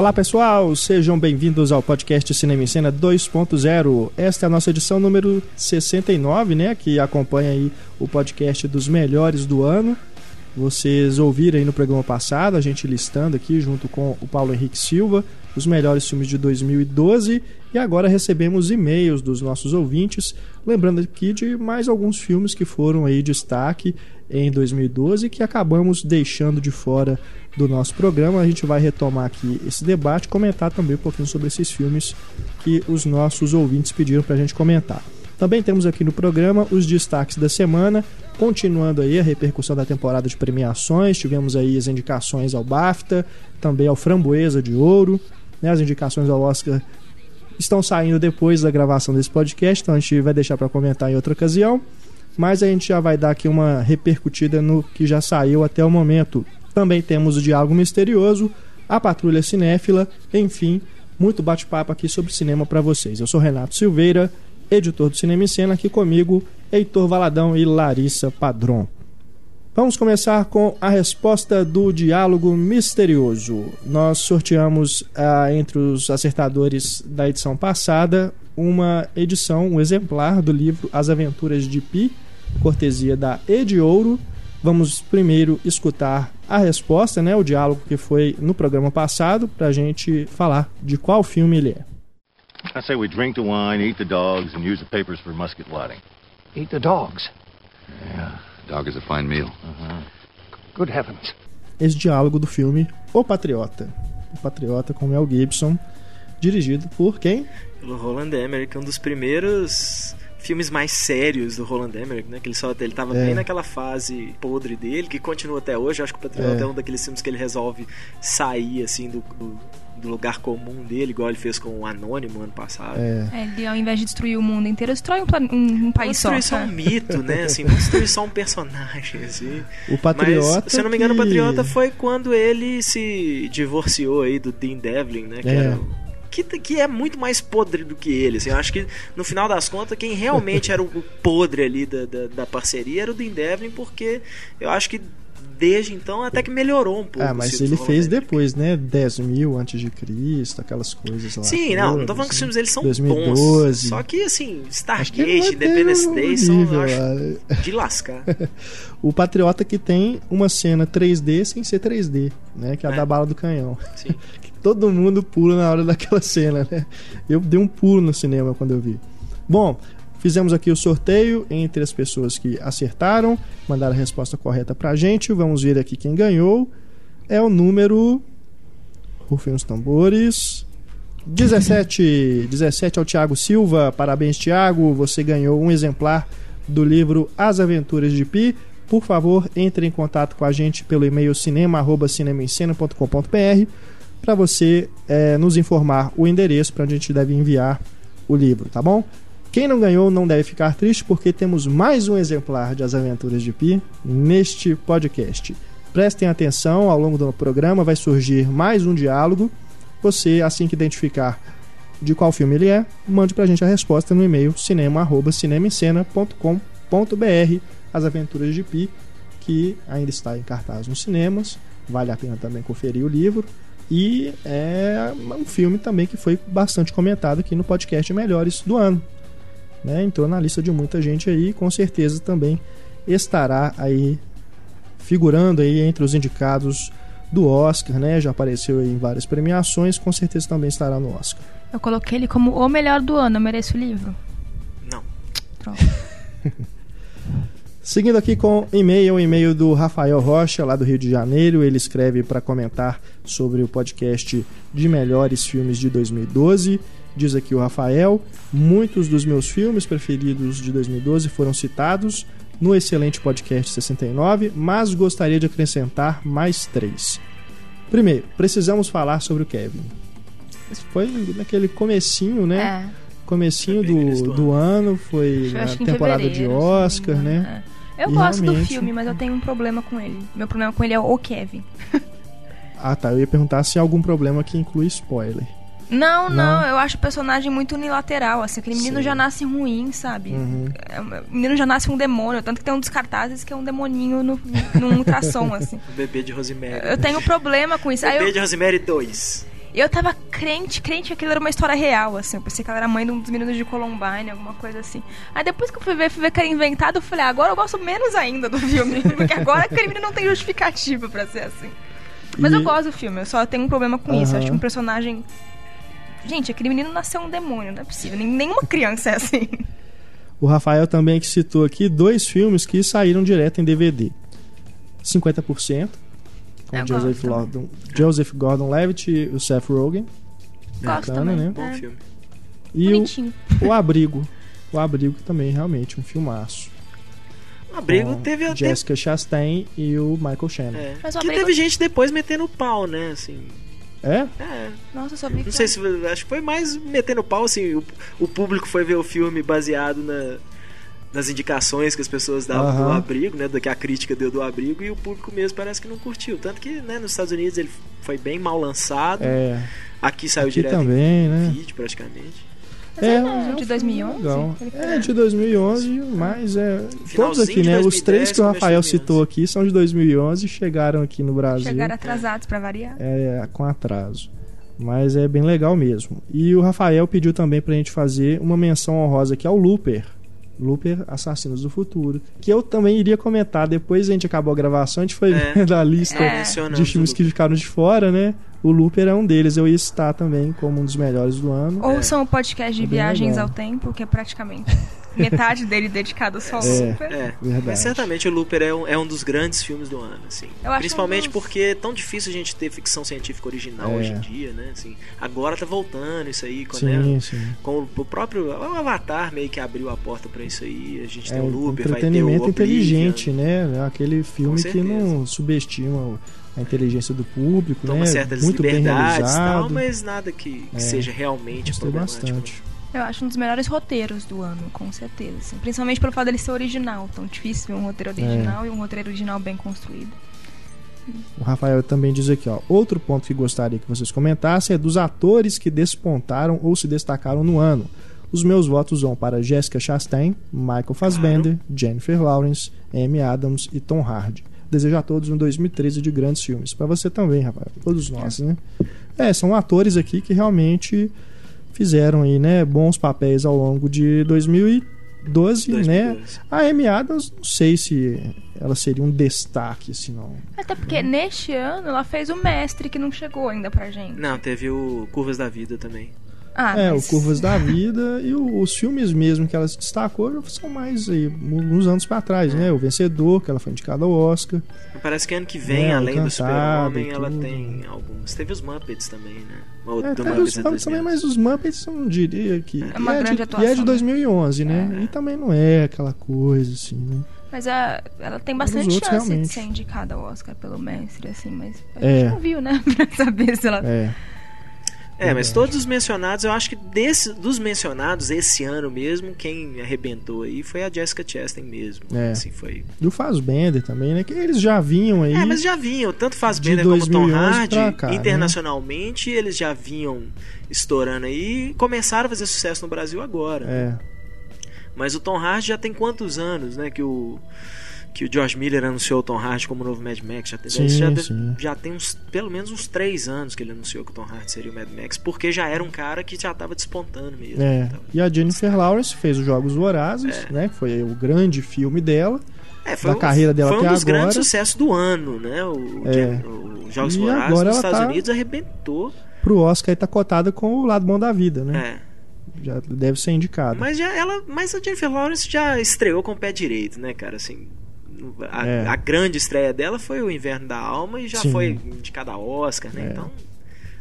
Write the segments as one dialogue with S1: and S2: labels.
S1: Olá pessoal, sejam bem-vindos ao podcast Cinema em Cena 2.0. Esta é a nossa edição número 69, né, que acompanha aí o podcast dos melhores do ano. Vocês ouviram aí no programa passado a gente listando aqui junto com o Paulo Henrique Silva os melhores filmes de 2012 e agora recebemos e-mails dos nossos ouvintes, lembrando aqui de mais alguns filmes que foram aí destaque em 2012 que acabamos deixando de fora do nosso programa. A gente vai retomar aqui esse debate, comentar também um pouquinho sobre esses filmes que os nossos ouvintes pediram para a gente comentar. Também temos aqui no programa os destaques da semana, continuando aí a repercussão da temporada de premiações. Tivemos aí as indicações ao BAFTA, também ao Framboesa de Ouro, né? As indicações ao Oscar estão saindo depois da gravação desse podcast, então a gente vai deixar para comentar em outra ocasião. Mas a gente já vai dar aqui uma repercutida no que já saiu até o momento. Também temos o Diálogo Misterioso, a Patrulha Cinéfila, enfim, muito bate-papo aqui sobre cinema para vocês. Eu sou Renato Silveira, editor do Cinema em Cena, aqui comigo, Heitor Valadão e Larissa Padron. Vamos começar com a resposta do diálogo misterioso. Nós sorteamos ah, entre os acertadores da edição passada uma edição, um exemplar do livro As Aventuras de Pi, cortesia da Edi Ouro. Vamos primeiro escutar a resposta, né, o diálogo que foi no programa passado, para a gente falar de qual filme ele é.
S2: I say we drink the wine, eat the dogs, and use the papers for musket lotting.
S3: Eat the dogs.
S2: Yeah. Dog is a fine meal.
S3: Uh-huh. Good heavens.
S1: Esse diálogo do filme O Patriota. O Patriota com Mel Gibson, dirigido por quem?
S4: Pelo Roland Emmerich, um dos primeiros filmes mais sérios do Roland Emmerich, né? Que ele só ele tava é. bem naquela fase podre dele, que continua até hoje. Eu acho que o Patriota é. é um daqueles filmes que ele resolve sair assim do, do do lugar comum dele, igual ele fez com o Anônimo ano passado.
S5: É. é ele, ao invés de destruir o mundo inteiro, destrói um, um, um país
S4: só. Destruir só um mito, né? Assim, não destruir só um personagem, assim.
S1: O Patriota.
S4: Mas, se eu não me engano, que... o Patriota foi quando ele se divorciou aí do Dean Devlin, né? Que é. era que, que, é muito mais podre do que ele. Assim, eu acho que no final das contas, quem realmente era o podre ali da, da, da, parceria era o Dean Devlin, porque eu acho que desde então até que melhorou um pouco.
S1: Ah, mas ele fez depois, né? 10 mil antes de Cristo, aquelas coisas lá.
S4: Sim, não, não tô falando que os filmes eles são 2012. bons. Só que assim, Stargate, Independence Day são acho, de lascar.
S1: o Patriota que tem uma cena 3D sem ser 3D, né? Que é a é. da bala do canhão. Sim. todo mundo pula na hora daquela cena, né? Eu dei um pulo no cinema quando eu vi. Bom, Fizemos aqui o sorteio entre as pessoas que acertaram, mandaram a resposta correta pra gente. Vamos ver aqui quem ganhou. É o número. Rufem os tambores. 17. 17 ao Tiago Silva. Parabéns, Tiago. Você ganhou um exemplar do livro As Aventuras de Pi. Por favor, entre em contato com a gente pelo e-mail cinema.cinemencena.com.br para você é, nos informar o endereço para onde a gente deve enviar o livro, tá bom? Quem não ganhou não deve ficar triste porque temos mais um exemplar de As Aventuras de Pi neste podcast. Prestem atenção, ao longo do programa vai surgir mais um diálogo. Você, assim que identificar de qual filme ele é, mande pra gente a resposta no e-mail cinema@cinemascena.com.br As Aventuras de Pi, que ainda está em cartaz nos cinemas. Vale a pena também conferir o livro. E é um filme também que foi bastante comentado aqui no podcast Melhores do Ano né? Entrou na lista de muita gente aí, com certeza também estará aí figurando aí entre os indicados do Oscar, né? Já apareceu em várias premiações, com certeza também estará no Oscar.
S5: Eu coloquei ele como o melhor do ano, eu mereço o livro?
S4: Não.
S5: Pronto.
S1: Seguindo aqui com e-mail, e-mail do Rafael Rocha, lá do Rio de Janeiro. Ele escreve para comentar sobre o podcast de melhores filmes de 2012 Diz aqui o Rafael: muitos dos meus filmes preferidos de 2012 foram citados no excelente podcast 69, mas gostaria de acrescentar mais três. Primeiro, precisamos falar sobre o Kevin. Esse foi naquele comecinho, né? É. Comecinho do, do ano, foi na temporada de Oscar, né?
S5: É. Eu e gosto realmente... do filme, mas eu tenho um problema com ele. Meu problema com ele é o Kevin.
S1: ah, tá. Eu ia perguntar se há algum problema que inclui spoiler.
S5: Não, não, não, eu acho o personagem muito unilateral, assim, aquele menino Sim. já nasce ruim, sabe? Uhum. É, o menino já nasce um demônio, tanto que tem um dos cartazes que é um demoninho no, num ultrassom, assim.
S4: O bebê de Rosemary.
S5: Eu tenho problema com isso.
S4: O bebê
S5: eu...
S4: de Rosemary 2.
S5: Eu tava crente, crente que aquilo era uma história real, assim. Eu pensei que ela era mãe de um dos meninos de Columbine, alguma coisa assim. Aí depois que eu fui ver, fui ver que era inventado, eu falei, ah, agora eu gosto menos ainda do filme. Porque agora aquele menino não tem justificativa pra ser assim. Mas
S1: E-
S5: eu gosto do filme, eu só tenho um problema com isso. Eu acho que um personagem. Gente, aquele menino nasceu um demônio, não é possível. Nem- Nenhuma criança é assim.
S1: O Rafael também que citou aqui dois filmes que saíram direto em DVD. 50%, com
S5: Eu
S1: Joseph Gordon, Joseph Gordon-Levitt e o Seth Rogen.
S5: Gosto
S1: Bacana, né?
S4: Bom
S5: É,
S4: filme.
S1: E o,
S5: Bonitinho.
S1: o Abrigo. O Abrigo também, realmente, um filmaço.
S4: O abrigo
S1: Com
S4: teve até.
S1: Jessica Chastain e o Michael Shannon.
S4: É.
S5: Mas o
S4: que
S5: Abrigo-
S4: teve gente depois metendo pau, né? Assim.
S1: É?
S4: É.
S5: Nossa, eu só vi
S4: Não sei se. Acho que foi mais metendo pau, assim. O, o público foi ver o filme baseado na, nas indicações que as pessoas davam do
S1: Aham.
S4: abrigo, né? Do que a crítica deu do abrigo, e o público mesmo parece que não curtiu. Tanto que, né, nos Estados Unidos ele foi bem mal lançado.
S1: É.
S4: Aqui saiu
S1: Aqui
S4: direto
S1: também,
S4: em
S1: né?
S4: vídeo, praticamente.
S5: Mas é,
S1: mas
S5: de
S1: um filme
S5: 2011?
S1: legal.
S5: Ele foi-
S1: É de 2011, mas é. Todos
S4: Finalzinho
S1: aqui,
S4: de
S1: né? Os
S4: 2010,
S1: três que o Rafael
S4: 2011.
S1: citou aqui são de 2011 e chegaram aqui no Brasil
S5: Chegaram atrasados pra variar.
S1: é, com atraso. Mas é bem legal mesmo. E o Rafael pediu também pra gente fazer uma menção honrosa aqui ao Looper. Looper Assassinos do Futuro. Que eu também iria comentar. Depois a gente acabou a gravação, a gente foi
S4: É.
S1: vendo a lista
S5: É.
S1: De filmes que ficaram de fora, né? O Looper é um deles. Eu ia citar também como um dos melhores do ano.
S5: Ouçam o podcast de
S1: É bem
S5: viagens
S1: legal.
S5: ao tempo, que é praticamente metade dele dedicado só ao
S1: É.
S5: Super.
S4: É,
S1: Verdade.
S4: mas certamente o Looper é um, é um dos grandes filmes do ano, assim.
S5: Eu
S4: Principalmente
S5: um dos-
S4: porque é tão difícil a gente ter ficção científica original
S1: É.
S4: hoje em dia, né? Assim, agora tá voltando isso aí, com,
S1: Sim,
S4: né,
S1: sim.
S4: com o próprio o Avatar meio que abriu a porta pra isso aí. A gente
S1: É
S4: tem o
S1: um
S4: Looper, vai ter o Oblivion.
S1: inteligente, né? É Aquele filme que não subestima o- a inteligência do público,
S4: Toma
S1: né?
S4: certas
S1: Muito bem
S4: liberdades e
S1: realizado.
S4: tal, mas nada que, que
S1: É.
S4: seja realmente problemático.
S1: bastante.
S5: Eu acho um dos melhores roteiros do ano, com certeza. assim. Principalmente pelo fato dele ser original. Tão difícil um roteiro
S1: É.
S5: original e um roteiro original bem construído.
S1: O Rafael também diz aqui, ó. Outro ponto que gostaria que vocês comentassem é dos atores que despontaram ou se destacaram no ano. Os meus votos vão para Jessica Chastain, Michael Fassbender, Jennifer Lawrence, Amy Adams e Tom Hardy. Desejo a todos um 2013 de grandes filmes. Para você também, Rafael. Todos nós, né? É, são atores aqui que realmente fizeram aí, né, bons papéis ao longo de 2012, né?
S4: 2012.
S1: A Amy Adams, não sei se ela seria um destaque, assim, não.
S5: Até porque neste ano ela fez o Mestre, que não chegou ainda pra gente.
S4: Não, teve o Curvas da Vida também.
S5: Ah,
S1: é,
S5: mas-
S1: o Curvas da Vida e o- os filmes mesmo que ela se destacou são mais aí, uns anos pra trás, né? O Vencedor, que ela foi indicada ao Oscar.
S4: Parece que ano que vem,
S1: É,
S4: além do Super-Homem, ela tem alguns. Teve os Muppets também, né? Ou
S1: É, teve os
S4: é
S1: Muppets também,
S4: 2000.
S1: mas os Muppets eu não diria que.
S5: É uma
S1: e
S5: grande
S1: de,
S5: atuação,
S1: E é de
S5: né?
S1: 2011, né?
S4: É.
S1: E também não é aquela coisa assim, né?
S5: Mas a- ela tem bastante
S1: os
S5: chance
S1: outros,
S5: de
S1: realmente.
S5: ser indicada ao Oscar pelo Mestre, assim, mas a
S1: É.
S5: gente não viu, né? pra saber se ela.
S1: É.
S4: É, mas todos os mencionados, eu acho que desse, dos mencionados esse ano mesmo, quem arrebentou aí foi a Jessica Chastain mesmo.
S1: É.
S4: Assim, foi.
S1: E o Fassbender também, né? Que eles já vinham aí.
S4: É, mas já vinham, tanto faz
S1: de
S4: Bender como Tom
S1: 2011
S4: Hardy,
S1: cá, né?
S4: internacionalmente, eles já vinham estourando aí e começaram a fazer sucesso no Brasil agora.
S1: É.
S4: Mas o Tom Hardy já tem quantos anos, né, que o que o George Miller anunciou o Tom Hardy como novo Mad Max, já tem,
S1: Sim,
S4: já,
S1: sim.
S4: já tem uns, pelo menos uns três anos que ele anunciou que o Tom Hardy seria o Mad Max, porque já era um cara que já tava despontando mesmo.
S1: É.
S4: Então,
S1: E a Jennifer Lawrence fez os Jogos Vorazes, né? Que foi o grande filme dela.
S4: É,
S1: da
S4: um-
S1: carreira dela
S4: foi um
S1: até
S4: dos grandes
S1: agora.
S4: sucessos do ano, né? O,
S1: É.
S4: Gen- o Jogos
S1: E
S4: Vorazes
S1: agora
S4: nos Estados
S1: tá-
S4: Unidos arrebentou.
S1: Pro Oscar e tá cotada com o lado bom da vida, né?
S4: É.
S1: Já deve ser indicada.
S4: Mas já ela, mas a Jennifer Lawrence já estreou com o pé direito, né, cara? Assim, a,
S1: É.
S4: a grande estreia dela foi o Inverno da Alma e já
S1: Sim.
S4: foi indicada a Oscar, né?
S1: É.
S4: Então,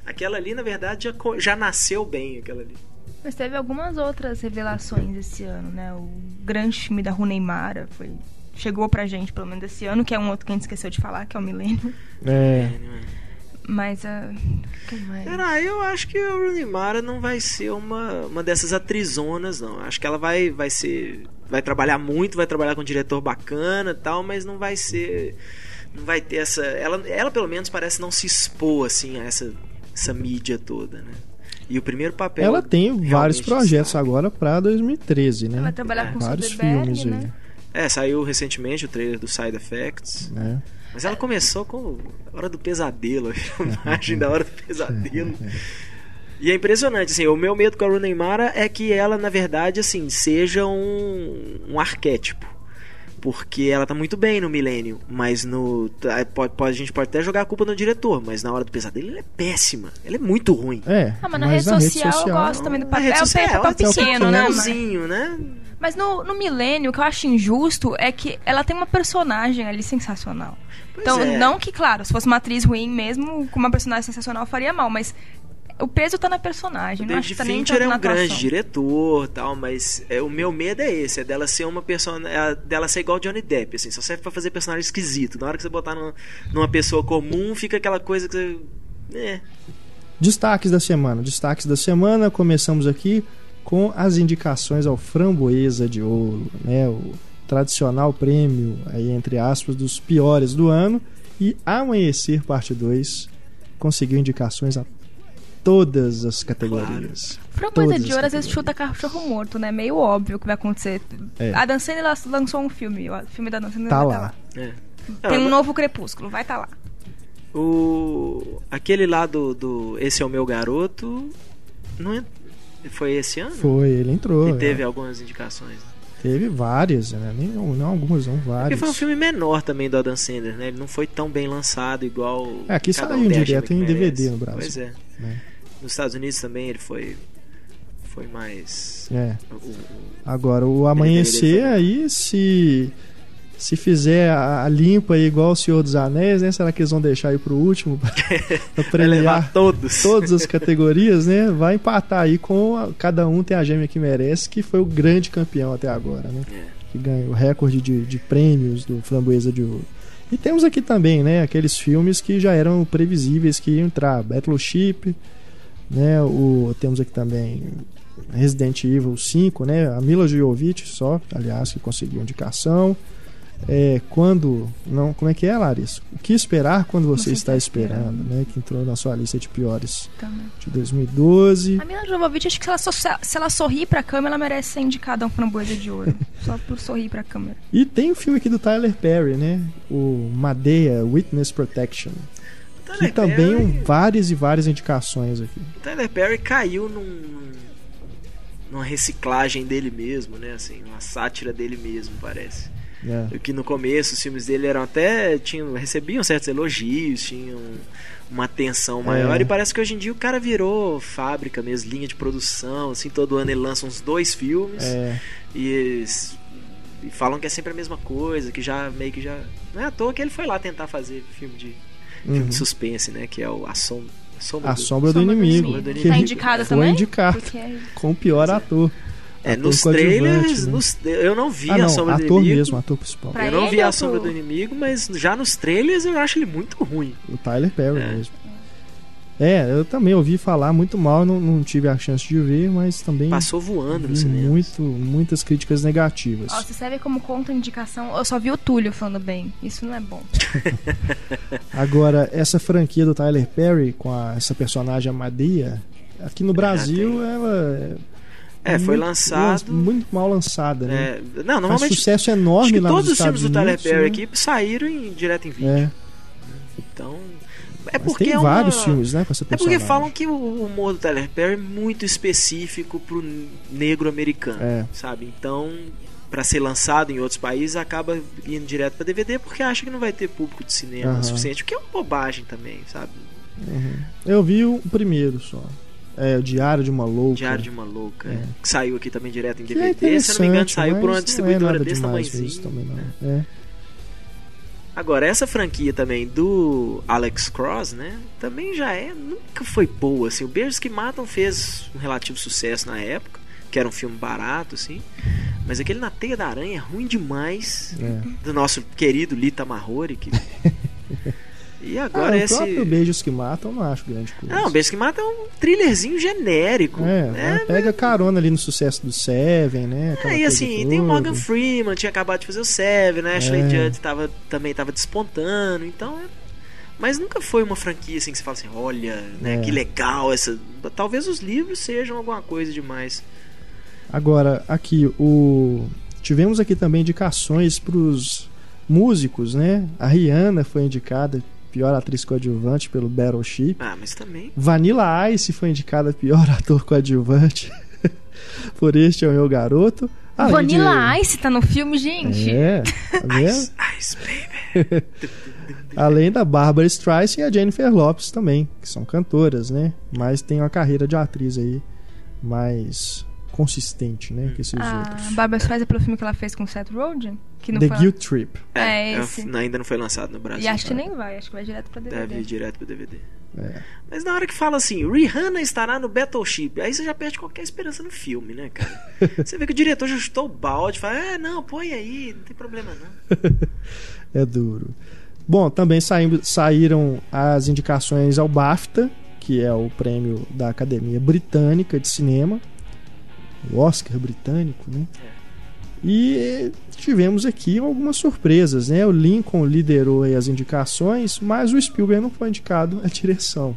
S4: aquela ali, na verdade, já, já nasceu bem, aquela ali.
S5: Mas teve algumas outras revelações esse ano, né? O grande filme da Rooney Mara foi. Chegou pra gente, pelo menos esse ano, que é um outro que a gente esqueceu de falar, que é o Milênio.
S1: É.
S5: Mas a. que mais?
S4: Cara, eu acho que a Rooney Mara não vai ser uma, uma dessas atrizonas, não. Acho que ela vai, vai ser. Vai trabalhar muito, vai trabalhar com um diretor bacana e tal, mas não vai ser. Não vai ter essa. Ela, ela pelo menos parece não se expor assim a essa, essa mídia toda, né? E o primeiro papel.
S1: Ela tem vários projetos
S4: destaca.
S1: agora pra 2013, né?
S5: Ela vai trabalhar com
S1: Vários
S5: Soderbergh,
S1: filmes
S5: né?
S1: aí.
S4: É, saiu recentemente o trailer do Side Effects.
S1: né?
S4: Mas ela começou com Hora do Pesadelo, a imagem da Hora do Pesadelo. E é impressionante, assim, o meu medo com a Rooney Mara é que ela, na verdade, assim, seja um, um arquétipo. Porque ela tá muito bem no Milênio, mas no. tá, Pode, pode- a gente pode até jogar a culpa no diretor, mas na hora do pesadelo ela é péssima. Ela é muito ruim.
S1: É,
S5: Ah, mas na rede social, eu gosto também do
S4: Na
S5: papel.
S4: rede
S5: É o
S4: social,
S5: papel
S4: ela tem um
S5: pequeno, né? Mas,
S4: papelzinho, né?
S5: mas no, no Milênio, o que eu acho injusto é que ela tem uma personagem ali sensacional.
S4: Pois
S5: então,
S4: é.
S5: não que, claro, se fosse uma atriz ruim mesmo, com uma personagem sensacional, faria mal, mas o peso tá na personagem.
S4: O David
S5: que tá
S4: Fincher é um grande
S5: atuação.
S4: diretor tal, mas é, o meu medo é esse, é dela ser uma personagem. dela ser igual Johnny Depp, assim, só serve pra fazer personagem esquisito. Na hora que você botar numa, numa pessoa comum, fica aquela coisa que você. É.
S1: Destaques da semana. Destaques da semana, começamos aqui com as indicações ao Framboesa de Ouro, né? O tradicional prêmio, aí entre aspas, dos piores do ano. E Amanhecer Parte 2 conseguiu indicações a todas as categorias.
S5: Framboesa
S1: Todas
S5: de
S1: as
S5: ouro às vezes chuta cachorro morto, né? Meio óbvio o que vai acontecer.
S1: É.
S5: A Dan Sandler lançou um filme, o filme da Dan Sandler
S1: Tá lá.
S5: tá
S4: é.
S5: Tem um novo Crepúsculo, vai estar tá lá.
S4: O. Aquele lá do, do Esse é o meu garoto. Não é- Foi esse ano?
S1: Foi, ele entrou. Né?
S4: teve algumas indicações.
S1: Teve várias, né? Nem, não algumas, não
S4: Porque
S1: várias.
S4: foi um filme menor também do Adam Sandler, né? Ele não foi tão bem lançado igual.
S1: É, aqui saiu
S4: um
S1: direto em DVD no Brasil.
S4: Pois é.
S1: né?
S4: Nos Estados Unidos também ele foi. Foi mais.
S1: É.
S4: o- o-
S1: Agora, o amanhecer aí, se se fizer a, a limpa aí igual o Senhor dos Anéis, né? Será que eles vão deixar aí pro último
S4: levar
S1: premiar
S4: todos.
S1: todas as categorias, né? Vai empatar aí com a- cada um tem a gêmea que merece, que foi o grande campeão até agora, né?
S4: É.
S1: Que ganhou o recorde de, de prêmios do Framboesa de Ouro. E temos aqui também, né? Aqueles filmes que já eram previsíveis que iam entrar, Battleship, né? O temos aqui também Resident Evil 5, né? A Mila Jovovich só, aliás, que conseguiu indicação. É, quando não, como é que é, Larissa? O que esperar quando você,
S5: Você
S1: está
S5: está
S1: esperando,
S5: esperando.
S1: né? Que entrou na sua lista de piores
S5: Também.
S1: de 2012.
S5: A Mila Jovovich, acho que se ela, só- se ela sorrir pra câmera, ela merece ser indicada a um framboesa de ouro. só por sorrir pra câmera.
S1: E tem o filme aqui do Tyler Perry, né? O Madeia Witness Protection, que
S4: Tyler
S1: também
S4: Perry-
S1: um, várias e várias indicações aqui.
S4: O Tyler Perry caiu num, numa reciclagem dele mesmo, né? Assim, uma sátira dele mesmo, parece.
S1: Né?
S4: Que no começo os filmes dele eram até. Tinham, recebiam certos elogios, tinham uma atenção maior.
S1: É.
S4: E parece que hoje em dia o cara virou fábrica mesmo, linha de produção. Assim, todo ano ele lança uns dois filmes.
S1: É,
S4: E, e falam que é sempre a mesma coisa, que já meio que já. Não é à toa que ele foi lá tentar fazer filme de, filme
S1: uhum.
S4: de suspense, né? Que é o A Sombra, a sombra
S1: A
S4: do-
S1: Sombra do
S5: do
S1: Inimigo.
S4: Inimigo.
S1: que
S5: Tá
S1: ele
S5: indicada
S1: foi
S5: também?
S1: indicado
S5: Porque é-
S1: com o pior ator.
S4: É,
S1: Ator
S4: nos trailers,
S1: né?
S4: nos- eu não vi
S1: ah,
S4: a
S1: não,
S4: Sombra do
S1: ator
S4: Inimigo.
S1: mesmo, ator principal.
S5: Pra
S4: eu não vi a Sombra do Inimigo, mas já nos trailers eu acho ele muito ruim.
S1: O Tyler Perry
S4: É.
S1: mesmo. É, eu também ouvi falar muito mal, não, não tive a chance de ver, mas também
S4: Passou voando no cinema.
S1: muito, muitas críticas negativas.
S5: Ó, você serve como conta indicação. Eu só vi o Túlio falando bem. Isso não é bom.
S1: Agora, essa franquia do Tyler Perry com a- essa personagem Amadeia, aqui no Brasil ela
S4: É, foi
S1: muito-
S4: lançado.
S1: muito mal lançada, né?
S4: é, não,
S1: Faz
S4: normalmente
S1: sucesso
S4: acho
S1: enorme
S4: que
S1: lá
S4: todos os filmes
S1: Estados
S4: do Tyler Perry
S1: né?
S4: aqui saíram em, direto em vídeo.
S1: É,
S4: Então. É
S1: mas
S4: porque
S1: tem
S4: é uma-
S1: vários filmes, né, com essa
S4: É porque falam que o humor do Tyler Perry é muito específico pro negro americano,
S1: É.
S4: sabe? Então, pra ser lançado em outros países, acaba indo direto pra DVD porque acha que não vai ter público de cinema o suficiente, o que é uma bobagem também, sabe?
S1: Uhum. Eu vi o primeiro só. É, o Diário de uma Louca.
S4: Diário de uma Louca,
S1: É.
S4: que saiu aqui também direto em
S1: Que é
S4: DVD, se eu não me engano, saiu por uma
S1: mas
S4: distribuidora
S1: é
S4: desse tamanhozinho.
S1: também não. É.
S4: Agora, essa franquia também do Alex Cross, né? Também já é. Nunca foi boa, assim. O Beijos que Matam fez um relativo sucesso na época, que era um filme barato, assim. Mas aquele Na Teia da Aranha é ruim demais.
S1: É.
S4: Do nosso querido Lita Mahori. Que... e agora
S1: Ah, o
S4: esse.
S1: próprio Beijos que Matam eu não acho grande coisa.
S4: Não, Beijos que Matam é um thrillerzinho genérico.
S1: É,
S4: né?
S1: pega carona ali no sucesso do Seven, né? aquela
S4: É, e assim, tem o. Morgan Freeman, tinha acabado de fazer o Seven, né? Ashley
S1: É.
S4: Judd tava, também tava despontando, então. é- Mas nunca foi uma franquia assim que você fala assim, olha, né,
S1: É.
S4: que legal essa. Talvez os livros sejam alguma coisa demais.
S1: Agora, aqui, o tivemos aqui também indicações pros músicos, né? A Rihanna foi indicada pior atriz coadjuvante pelo Battleship.
S4: Ah, mas também.
S1: Vanilla Ice foi indicada pior ator coadjuvante por Este é o Meu Garoto. Além
S5: Vanilla
S1: de...
S5: Ice tá no filme, gente.
S1: É, tá vendo?
S4: Ice, ice, baby.
S1: Além da Barbara Streisand e a Jennifer Lopes também, que são cantoras, né? Mas tem uma carreira de atriz aí mais consistente, né? Que esses
S5: A
S1: outros.
S5: Barbara Streisand é pelo filme que ela fez com Seth Rogen, que não
S1: The
S5: foi...
S1: Guilt Trip.
S5: É,
S4: eu-
S5: esse.
S4: ainda não foi lançado no Brasil.
S5: E acho que nem vai, acho que vai direto pra DVD.
S4: Deve ir direto pro DVD.
S1: É.
S4: Mas na hora que fala assim, Rihanna estará no Battleship, aí você já perde qualquer esperança no filme, né, cara? você vê que o diretor já chutou o balde, fala, é, não, põe aí, não tem problema não.
S1: É duro. Bom, também saíram as indicações ao BAFTA, que é o prêmio da Academia Britânica de Cinema, o Oscar britânico, né? E tivemos aqui algumas surpresas, né? O Lincoln liderou as indicações, mas o Spielberg não foi indicado à direção.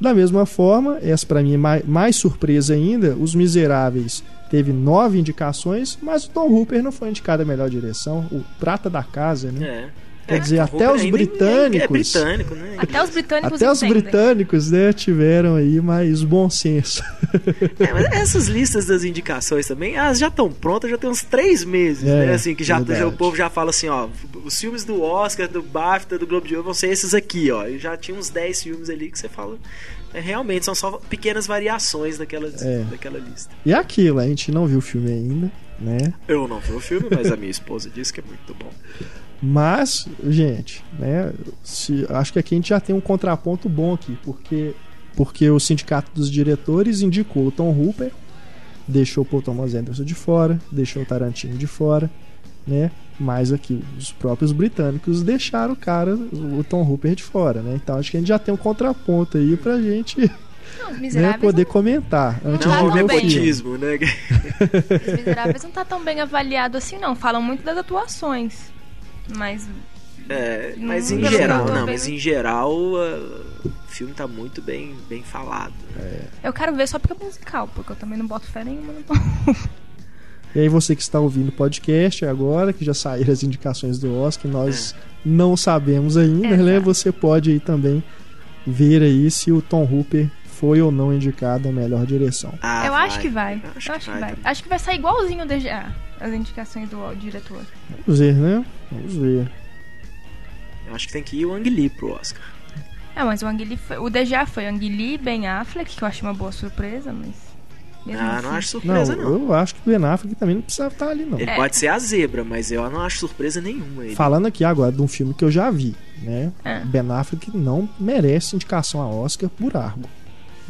S1: Da mesma forma, essa para mim é mais, mais surpresa ainda, Os Miseráveis teve nove indicações, mas o Tom Hooper não foi indicado à melhor direção, o prata da casa, né?
S4: É.
S1: Quer dizer, até os
S4: ainda É
S1: britânicos-
S4: britânico, né?
S5: Até os britânicos
S1: Até os britânicos, né, tiveram aí mais bom senso.
S4: É, mas essas listas das indicações também, elas já estão prontas, já tem uns três meses,
S1: É,
S4: né? Assim, que já, já o povo já fala assim, ó, os filmes do Oscar, do BAFTA, do Globo de Ouro vão ser esses aqui, ó. E já tinha uns 10 filmes ali que você fala. é, realmente, são só pequenas variações daquela,
S1: É.
S4: daquela lista.
S1: E é aquilo, a gente não viu o filme ainda, né?
S4: Eu não vi o filme, mas a minha esposa disse que é muito bom.
S1: Mas, gente, né, se, acho que aqui a gente já tem um contraponto bom aqui, porque porque o sindicato dos diretores indicou o Tom Hooper, deixou o Paul Thomas Anderson de fora, deixou o Tarantino de fora, né? Mas aqui os próprios britânicos deixaram o cara, o Tom Hooper de fora, né? Então acho que a gente já tem um contraponto aí pra gente
S5: Não,
S1: né, poder
S5: não,
S1: comentar antes
S5: Não,
S1: de filme.
S4: nepotismo, né?
S5: os miseráveis não tá tão bem avaliado assim, não. Falam muito das atuações. Mas
S4: É, mas em geral,
S5: não,
S4: mas em geral uh, o filme tá muito bem, bem falado.
S5: eu quero ver só porque é musical, porque eu também não boto fé nenhuma no.
S1: E aí você que está ouvindo o podcast agora, que já saíram as indicações do Oscar, nós não sabemos ainda, né? Você pode aí também ver aí se o Tom Hooper foi ou não indicado a melhor direção.
S4: Ah,
S5: eu acho que vai.
S4: Eu
S5: Eu acho, que vai. Acho que vai sair igualzinho o DGA, as indicações do diretor.
S1: Vamos ver, né? Vamos ver.
S4: Eu acho que tem que ir o Ang Lee pro Oscar.
S5: É, mas o Ang Lee foi, o DGA foi Ang Lee, Ben Affleck, que eu achei uma boa surpresa, mas mesmo
S4: Ah,
S5: assim.
S4: não acho
S1: Não,
S4: surpresa, não.
S1: eu acho que o Ben Affleck também não precisava estar ali, não.
S4: Ele
S5: É.
S4: pode ser a zebra, mas eu não acho surpresa nenhuma. Ele.
S1: Falando aqui agora de um filme que eu já vi, né?
S5: É.
S1: Ben Affleck não merece indicação a Oscar por Argo.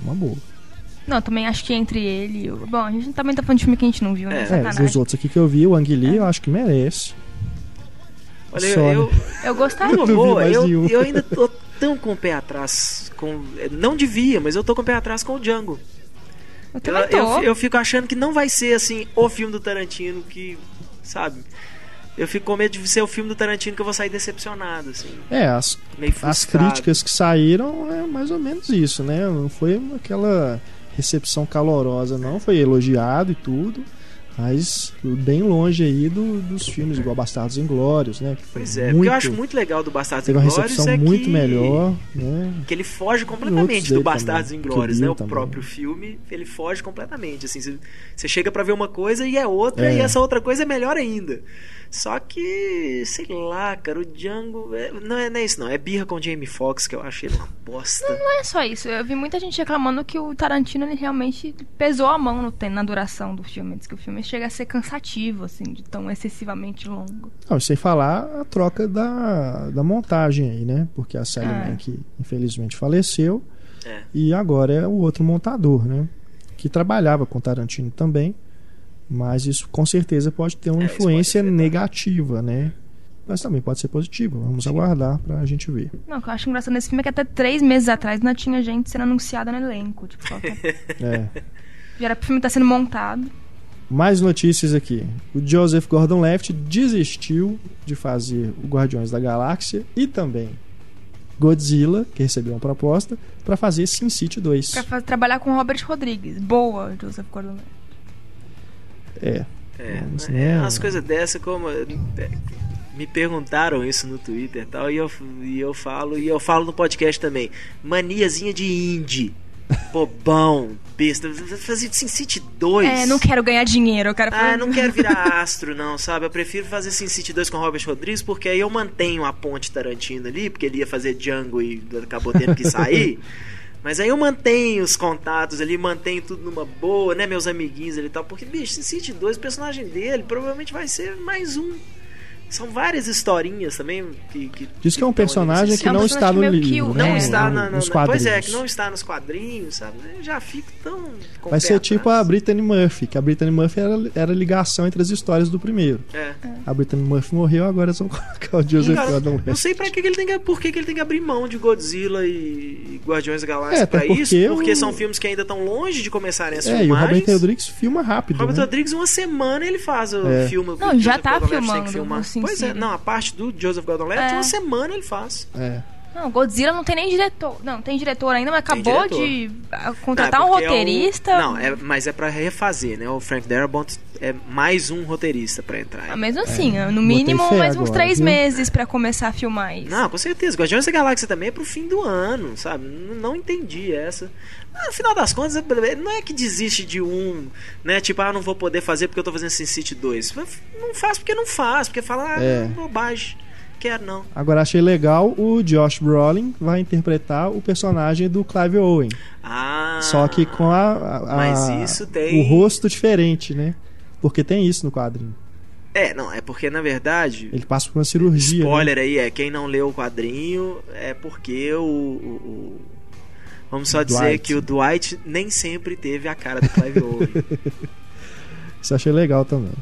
S1: Uma boa.
S5: Não, eu também acho que entre ele. e o- Bom, a gente também tá falando de filme que a gente não viu, né?
S4: É.
S1: É,
S5: Sacanagem.
S1: os outros aqui que eu vi, o Ang Lee, eu acho que merece.
S4: Olha,
S1: Só,
S4: eu,
S1: né?
S5: Eu gostaria.
S1: Não
S4: boa, eu,
S1: nenhum.
S4: eu ainda tô tão com o pé atrás. Com, não devia, mas eu tô com o pé atrás com o Django.
S5: Eu
S4: Eu,
S5: também tô.
S4: eu, eu fico achando que não vai ser assim o filme do Tarantino que. Sabe? Eu fico com medo de ser o filme do Tarantino que eu vou sair decepcionado, assim.
S1: É, as
S4: Meio
S1: As críticas que saíram é mais ou menos isso, né? Não foi aquela recepção calorosa, não. Foi elogiado e tudo. Mas bem longe aí do- dos filmes igual Bastardos Inglórios, né? Que
S4: Pois é,
S1: muito,
S4: porque eu acho muito legal do Bastardos
S1: uma
S4: Inglórios
S1: recepção
S4: é
S1: muito
S4: que,
S1: melhor, né?
S4: que ele foge
S1: E
S4: completamente do Bastardos
S1: também,
S4: Inglórios,
S1: Kill
S4: né? O
S1: também.
S4: próprio filme, ele foge completamente, assim, você- chega pra ver uma coisa e é outra,
S1: É.
S4: e essa outra coisa é melhor ainda. Só que, sei lá, cara, o Django. é- não, é, não é isso, não. É birra com o Jamie Foxx, que eu achei uma bosta.
S5: Não é só isso. Eu vi muita gente reclamando que o Tarantino ele realmente pesou a mão no, na duração do filme. Diz que o filme chega a ser cansativo, assim, de tão excessivamente longo.
S1: Não, sem falar a troca da, da montagem aí, né? Porque a Sally
S5: Ah.
S1: Mank infelizmente faleceu
S4: É.
S1: e agora é o outro montador, né? Que trabalhava com Tarantino também, mas isso com certeza pode ter uma
S4: É,
S1: influência
S4: afetar.
S1: negativa, né? Mas também pode ser positiva. Vamos aguardar pra gente ver.
S5: Não, o que eu acho engraçado nesse filme é que até três meses atrás ainda tinha gente sendo anunciada no elenco. Tipo, qualquer...
S1: É.
S5: já era pro filme estar sendo montado.
S1: Mais notícias aqui. O Joseph Gordon-Levitt desistiu de fazer o Guardiões da Galáxia e também Godzilla, que recebeu uma proposta, para fazer Sin City 2.
S5: Pra trabalhar com o Robert Rodrigues. Boa, Joseph gordon
S1: É.
S4: É, é,
S1: né?
S4: umas coisas dessas como. é, me perguntaram isso no Twitter e tal, e eu, e eu falo, e eu falo no podcast também. Maniazinha de indie. Bobão, besta. Fazer Sin City 2.
S5: É, não quero ganhar dinheiro, eu quero.
S4: Ah, não quero virar astro, não, sabe? Eu prefiro fazer Sin City 2 com Robert Rodrigues, porque aí eu mantenho a ponte Tarantino ali, porque ele ia fazer Django e acabou tendo que sair. Mas aí eu mantenho os contatos ali, mantenho tudo numa boa, né? Meus amiguinhos ali e tal. Porque, bicho, City 2, o personagem dele provavelmente vai ser mais um. São várias historinhas também que. que
S1: Diz que é um personagem que
S5: É um
S1: não
S5: personagem
S1: está no livro. né?
S4: não
S5: É,
S4: está
S1: No-
S4: na, na-
S1: nos quadrinhos.
S4: Pois é, que não está nos quadrinhos, sabe? Eu já fico tão.
S1: Vai ser tipo a Brittany Murphy, que a Brittany Murphy era, era a ligação entre as histórias do primeiro.
S4: É.
S1: A Brittany Murphy morreu, agora eles vão colocar o Joseph
S4: Cara,
S1: Gordon-Levitt.
S4: não sei pra que, ele tem que, por que, ele tem que abrir mão de Godzilla e Guardiões da Galáxia
S1: É,
S4: pra isso,
S1: porque
S4: porque
S1: o-
S4: são filmes que ainda estão longe de começarem as
S1: É, e o Robert
S4: filmagens.
S1: Rodrigues filma rápido.
S4: Robert
S1: né?
S4: Rodrigues, uma semana ele faz o
S1: É.
S4: filme.
S5: Não, já tá filmando
S4: filmar. Pois é,
S5: City.
S4: não, a parte do Joseph Gordon-Levitt,
S5: É.
S4: uma semana ele faz.
S1: É.
S5: Não, Godzilla não tem nem diretor. Não, tem diretor ainda, mas acabou de ah, contratar
S4: Não, é
S5: um
S4: porque é o-
S5: roteirista.
S4: Não, é, mas é pra refazer, né? O Frank Darabont é mais um roteirista pra entrar.
S5: Ah, Mesmo assim, no
S1: Botei
S5: mínimo mais uns
S1: agora,
S5: três
S1: viu?
S5: meses pra começar a filmar isso.
S4: Não, com certeza. Guardiões da Galáxia também é pro fim do ano, sabe? N- Não entendi essa. Ah, No final das contas, é- não é que desiste de um, né? Tipo, ah, não vou poder fazer porque eu tô fazendo Sin City 2. Não faz porque não faz, porque fala, ah,
S1: É.
S4: bobagem. Quero não.
S1: Agora achei legal, o Josh Brolin vai interpretar o personagem do Clive Owen.
S4: Ah.
S1: Só que com a, a- a-
S4: Mas isso tem-
S1: o rosto diferente, né? Porque tem isso no quadrinho.
S4: É, não, é porque na verdade.
S1: Ele passa por uma cirurgia. né?
S4: Spoiler aí, é quem não leu o quadrinho é porque o. o- o- Vamos só dizer que o Dwight nem sempre teve a cara do Clive Owen.
S1: Isso achei legal também.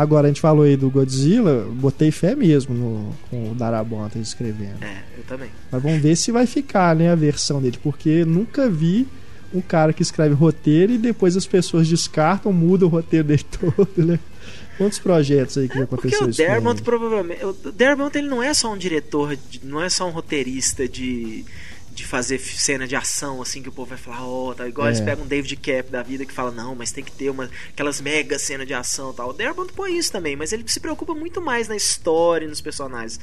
S1: Agora, a gente falou aí do Godzilla, botei fé mesmo no, com o Darabont escrevendo.
S4: é, eu também.
S1: Mas vamos ver se vai ficar, né, a versão dele, porque nunca vi um cara que escreve roteiro e depois as pessoas descartam, mudam o roteiro dele todo, né? Quantos projetos aí que já
S4: Porque
S1: aconteceu
S4: o
S1: isso
S4: Darabont
S1: ele?
S4: provavelmente. O Darabont ele não é só um diretor, não é só um roteirista de. De fazer cena de ação, assim, que o povo vai falar, ó, tá igual
S1: É.
S4: eles pegam um David Cap da vida que fala, não, mas tem que ter uma, aquelas mega cenas de ação e tal. O Darabont põe isso também, mas ele se preocupa muito mais na história e nos personagens.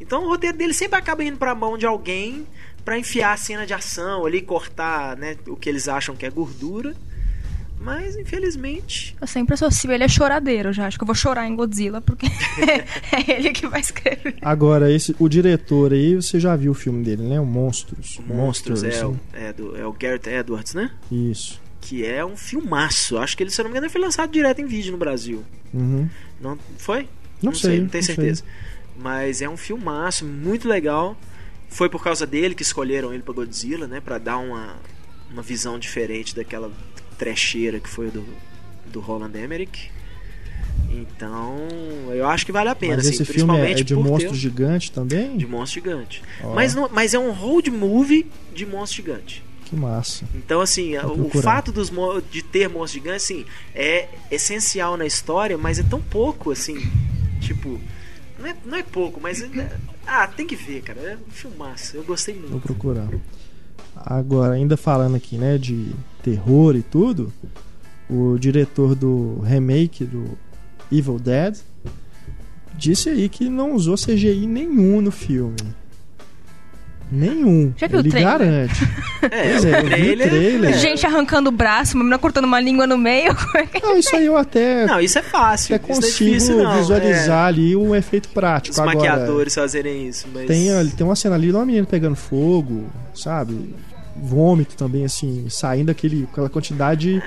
S4: Então o roteiro dele sempre acaba indo pra mão de alguém pra enfiar a cena de ação ali, cortar, né, o que eles acham que é gordura. Mas, infelizmente,
S5: Eu sempre associo ele a choradeiro, eu já acho que eu vou chorar em Godzilla, porque é ele que vai escrever.
S1: Agora, esse, o diretor aí, você já viu o filme dele, né? O Monstros.
S4: o Monstros é, o,
S1: né?
S4: é, do, é o Garrett Edwards, né?
S1: Isso.
S4: Que é um filmaço. Acho que ele, se eu não me engano, ele foi lançado direto em vídeo no Brasil.
S1: Uhum.
S4: Não foi?
S1: Não sei,
S4: não tenho
S1: não
S4: certeza. Mas é um filmaço, muito legal. Foi por causa dele que escolheram ele pra Godzilla, né? Pra dar uma, uma visão diferente daquela trecheira que foi do, do Roland Emmerich. Então, eu acho que vale a pena,
S1: Mas
S4: assim,
S1: esse filme é,
S4: principalmente
S1: é de
S4: ter
S1: monstro
S4: um-
S1: gigante também?
S4: de monstro gigante.
S1: Ó.
S4: Mas, não- mas é um road movie de monstro gigante.
S1: Que massa.
S4: Então, assim,
S1: Vou
S4: o
S1: procurar.
S4: fato dos, de ter monstros gigantes, assim, é essencial na história, mas é tão pouco, assim, tipo... Não é, não é pouco, mas... é- ah, tem que ver, cara. É um filmaço. Eu gostei
S1: Vou
S4: muito.
S1: procurar. Agora, ainda falando aqui, né, de terror e tudo, o diretor do remake do Evil Dead disse aí que não usou CGI nenhum no filme. Nenhum.
S5: Já viu o
S1: Ele
S5: trailer?
S1: garante.
S4: É,
S1: Pois é, eu
S4: o
S1: vi o
S4: trailer...
S1: trailer.
S4: é.
S5: Gente arrancando o braço, uma menina cortando uma língua no meio. é que-
S1: Não, isso aí eu até,
S4: Não, isso é fácil.
S1: até
S4: é
S1: consigo
S4: difícil, não.
S1: visualizar ali um efeito
S4: É,
S1: prático.
S4: os
S1: Agora,
S4: maquiadores fazerem isso, mas...
S1: Tem, tem uma cena ali de uma menina pegando fogo, sabe? Vômito também, assim, saindo aquele, aquela quantidade.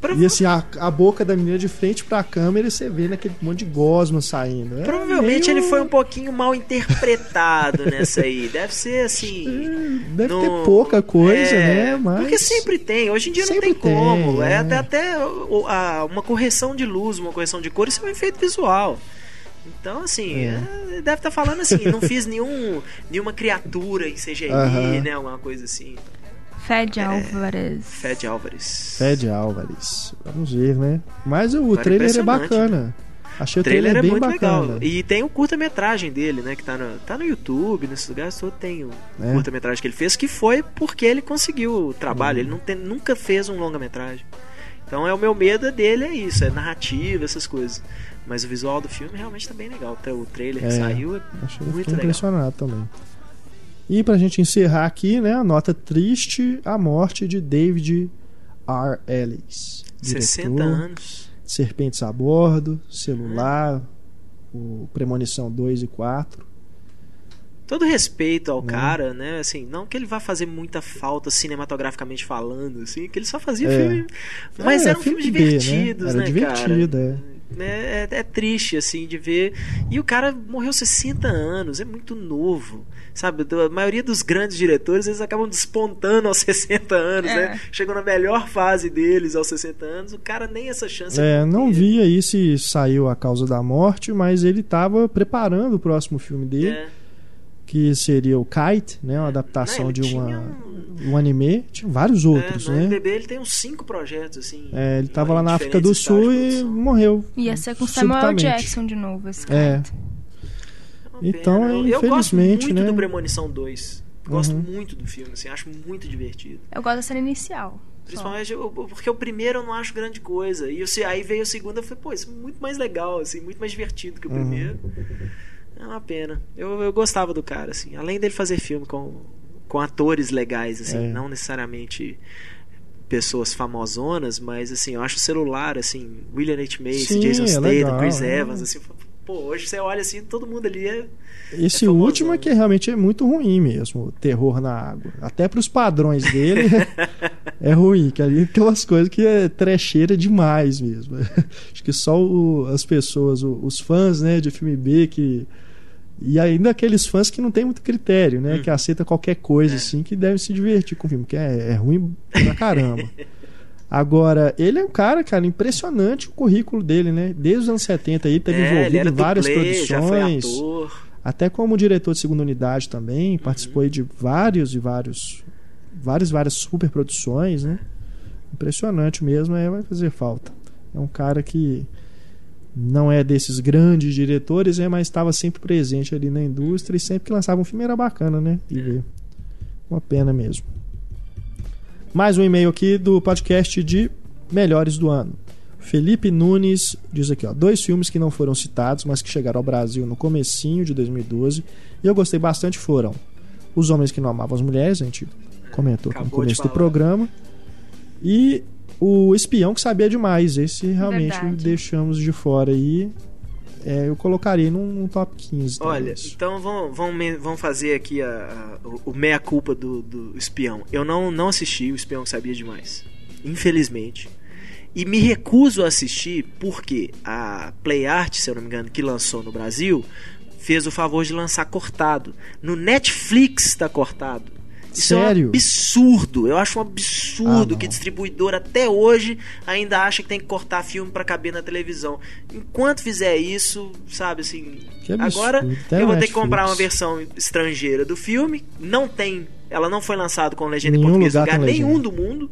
S4: Prova-
S1: E assim, a, a boca da menina de frente pra câmera e você vê naquele monte de gosma saindo. É
S4: Provavelmente
S1: meio-
S4: ele foi um pouquinho mal interpretado nessa aí. Deve ser assim.
S1: Deve
S4: no-
S1: ter pouca coisa,
S4: É,
S1: né? Mas.
S4: Porque sempre tem. Hoje em dia não
S1: Sempre
S4: tem como.
S1: tem,
S4: é
S1: é.
S4: até, até a- uma correção de luz, uma correção de cor, isso é um efeito visual. Então, assim,
S1: É.
S4: é, deve estar falando assim, não fiz nenhum, nenhuma criatura em CGI,
S1: Aham.
S4: né? Alguma coisa assim.
S5: Fed Álvares.
S4: Fed Álvares.
S1: Fed Álvares. Vamos ver, né? Mas o
S4: Agora
S1: trailer é bacana. Achei
S4: O
S1: o trailer,
S4: trailer é
S1: bem
S4: muito
S1: bacana.
S4: legal. E tem o curta-metragem dele, né? Que tá no, tá no YouTube, nesses lugares todos tem o
S1: É.
S4: curta-metragem que ele fez, que foi porque ele conseguiu o trabalho.
S1: Uhum.
S4: Ele não tem- nunca fez um longa-metragem. Então é o meu medo dele é isso, é narrativa, essas coisas. Mas o visual do filme realmente tá bem legal. Até o trailer que
S1: É,
S4: saiu é
S1: Achei,
S4: muito
S1: fiquei
S4: legal.
S1: impressionado também. E pra gente encerrar aqui, né, a nota triste, a morte de David R. Ellis.
S4: 60
S1: diretor,
S4: anos.
S1: Serpentes a Bordo, Celular, o Premonição 2 e 4.
S4: Todo respeito ao
S1: Né?
S4: cara, né? Assim, não que ele vá fazer muita falta cinematograficamente falando, assim, que ele só fazia
S1: É.
S4: filme. Mas
S1: É,
S4: eram filmes
S1: B, né?
S4: divertidos,
S1: Era
S4: né,
S1: divertido,
S4: cara? É, é- é triste, assim, de ver. E o cara morreu 60 anos, é muito novo. Sabe, a maioria dos grandes diretores, eles acabam despontando aos 60 anos,
S5: É.
S4: né? Chegam na melhor fase deles aos 60 anos, o cara nem essa chance
S1: É, não
S4: teve.
S1: vi aí se saiu a causa da morte, mas ele estava preparando o próximo filme dele,
S4: É.
S1: que seria o Kite, né, uma adaptação
S4: Não,
S1: de uma,
S4: um-
S1: um anime. Tinha vários outros,
S4: é, no
S1: né?
S4: MDB ele tem uns cinco projetos, assim.
S1: É, ele estava lá na África do Sul e morreu.
S5: Ia ser com Samuel. Jackson de novo, esse
S1: É.
S5: cara.
S4: Uma
S1: Então,
S4: eu, eu gosto
S1: infelizmente,
S4: muito
S1: né?
S4: do Premonição 2. Gosto
S1: Uhum.
S4: muito do filme, assim, acho muito divertido.
S5: Eu gosto da cena inicial.
S4: Principalmente eu- porque o primeiro eu não acho grande coisa. E se- aí veio o segundo, eu falei, pô, isso é muito mais legal, assim, muito mais divertido que o
S1: Uhum.
S4: É uma pena. Eu, eu gostava do cara, assim. Além dele fazer filme com, com atores legais, assim,
S1: É.
S4: não necessariamente pessoas famosonas, mas assim, eu acho o celular, assim, William H. Macy,
S1: Sim,
S4: Jason
S1: é
S4: Statham,
S1: legal,
S4: Chris
S1: é.
S4: Evans, assim, pô, hoje você olha assim, todo mundo ali é
S1: Esse
S4: É
S1: último é que realmente é muito ruim mesmo, o terror na água. Até para os padrões dele é ruim, que ali tem umas coisas que é trecheira demais mesmo. Acho que só o- as pessoas, os fãs, né, de filme B que e ainda aqueles fãs que não tem muito critério, né,
S4: Hum.
S1: que aceita qualquer coisa
S4: É.
S1: assim, que devem se divertir com o filme, que é, é ruim pra caramba. Agora, ele é um cara, cara, impressionante o currículo dele, né? Desde os anos 70 aí, teve
S4: é,
S1: envolvido em várias
S4: dublê,
S1: produções. Até como diretor de segunda unidade também, participou aí de vários e vários várias várias superproduções, né? Impressionante mesmo, é, vai fazer falta. É um cara que não é desses grandes diretores, né, mas estava sempre presente ali na indústria e sempre que lançava um filme era bacana, né? De ver. Uma pena mesmo. Mais um e-mail aqui do podcast de Melhores do Ano. Felipe Nunes diz aqui, ó, dois filmes que não foram citados, mas que chegaram ao Brasil no comecinho de 2012 e eu gostei bastante foram Os Homens que Não Amavam as Mulheres, a gente comentou no
S4: Acabou de
S1: começo do programa, e O Espião que Sabia Demais. Esse realmente
S5: Verdade.
S1: deixamos de fora aí. É, eu colocaria num, num top 15.
S4: Olha,
S1: talvez.
S4: então vamos, vamos, fazer aqui a, a- o, o meia-culpa do, do espião. Eu não, não assisti o espião que sabia demais. Infelizmente. E me recuso a assistir porque a Play Art, se eu não me engano, que lançou no Brasil, fez o favor de lançar cortado. No Netflix tá cortado. Isso
S1: Sério?
S4: é um absurdo. Eu acho um absurdo
S1: Ah,
S4: que distribuidor até hoje ainda acha que tem que cortar filme pra caber na televisão. Enquanto fizer isso, sabe assim, agora
S1: Até
S4: eu vou ter que comprar uma versão estrangeira do filme. Não tem, ela não foi lançada com legenda em
S1: Nenhum
S4: português em
S1: lugar
S4: lugar
S1: tem
S4: nenhum
S1: legenda.
S4: do mundo,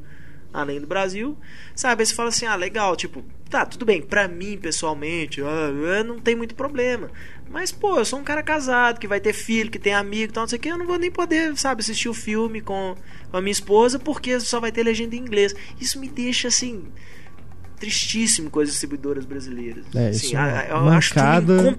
S4: além do Brasil. Sabe, aí você fala assim: "Ah, legal, tipo, tá, tudo bem, pra mim pessoalmente, ah, ah, não tem muito problema. Mas, pô, eu sou um cara casado, que vai ter filho, que tem amigo e tal, não sei o que, eu não vou nem poder, sabe, assistir o filme com, a minha esposa porque só vai ter legenda em inglês. Isso me deixa, assim, tristíssimo com as distribuidoras brasileiras.
S1: É,
S4: Assim,
S1: isso é
S4: a- eu acho de uma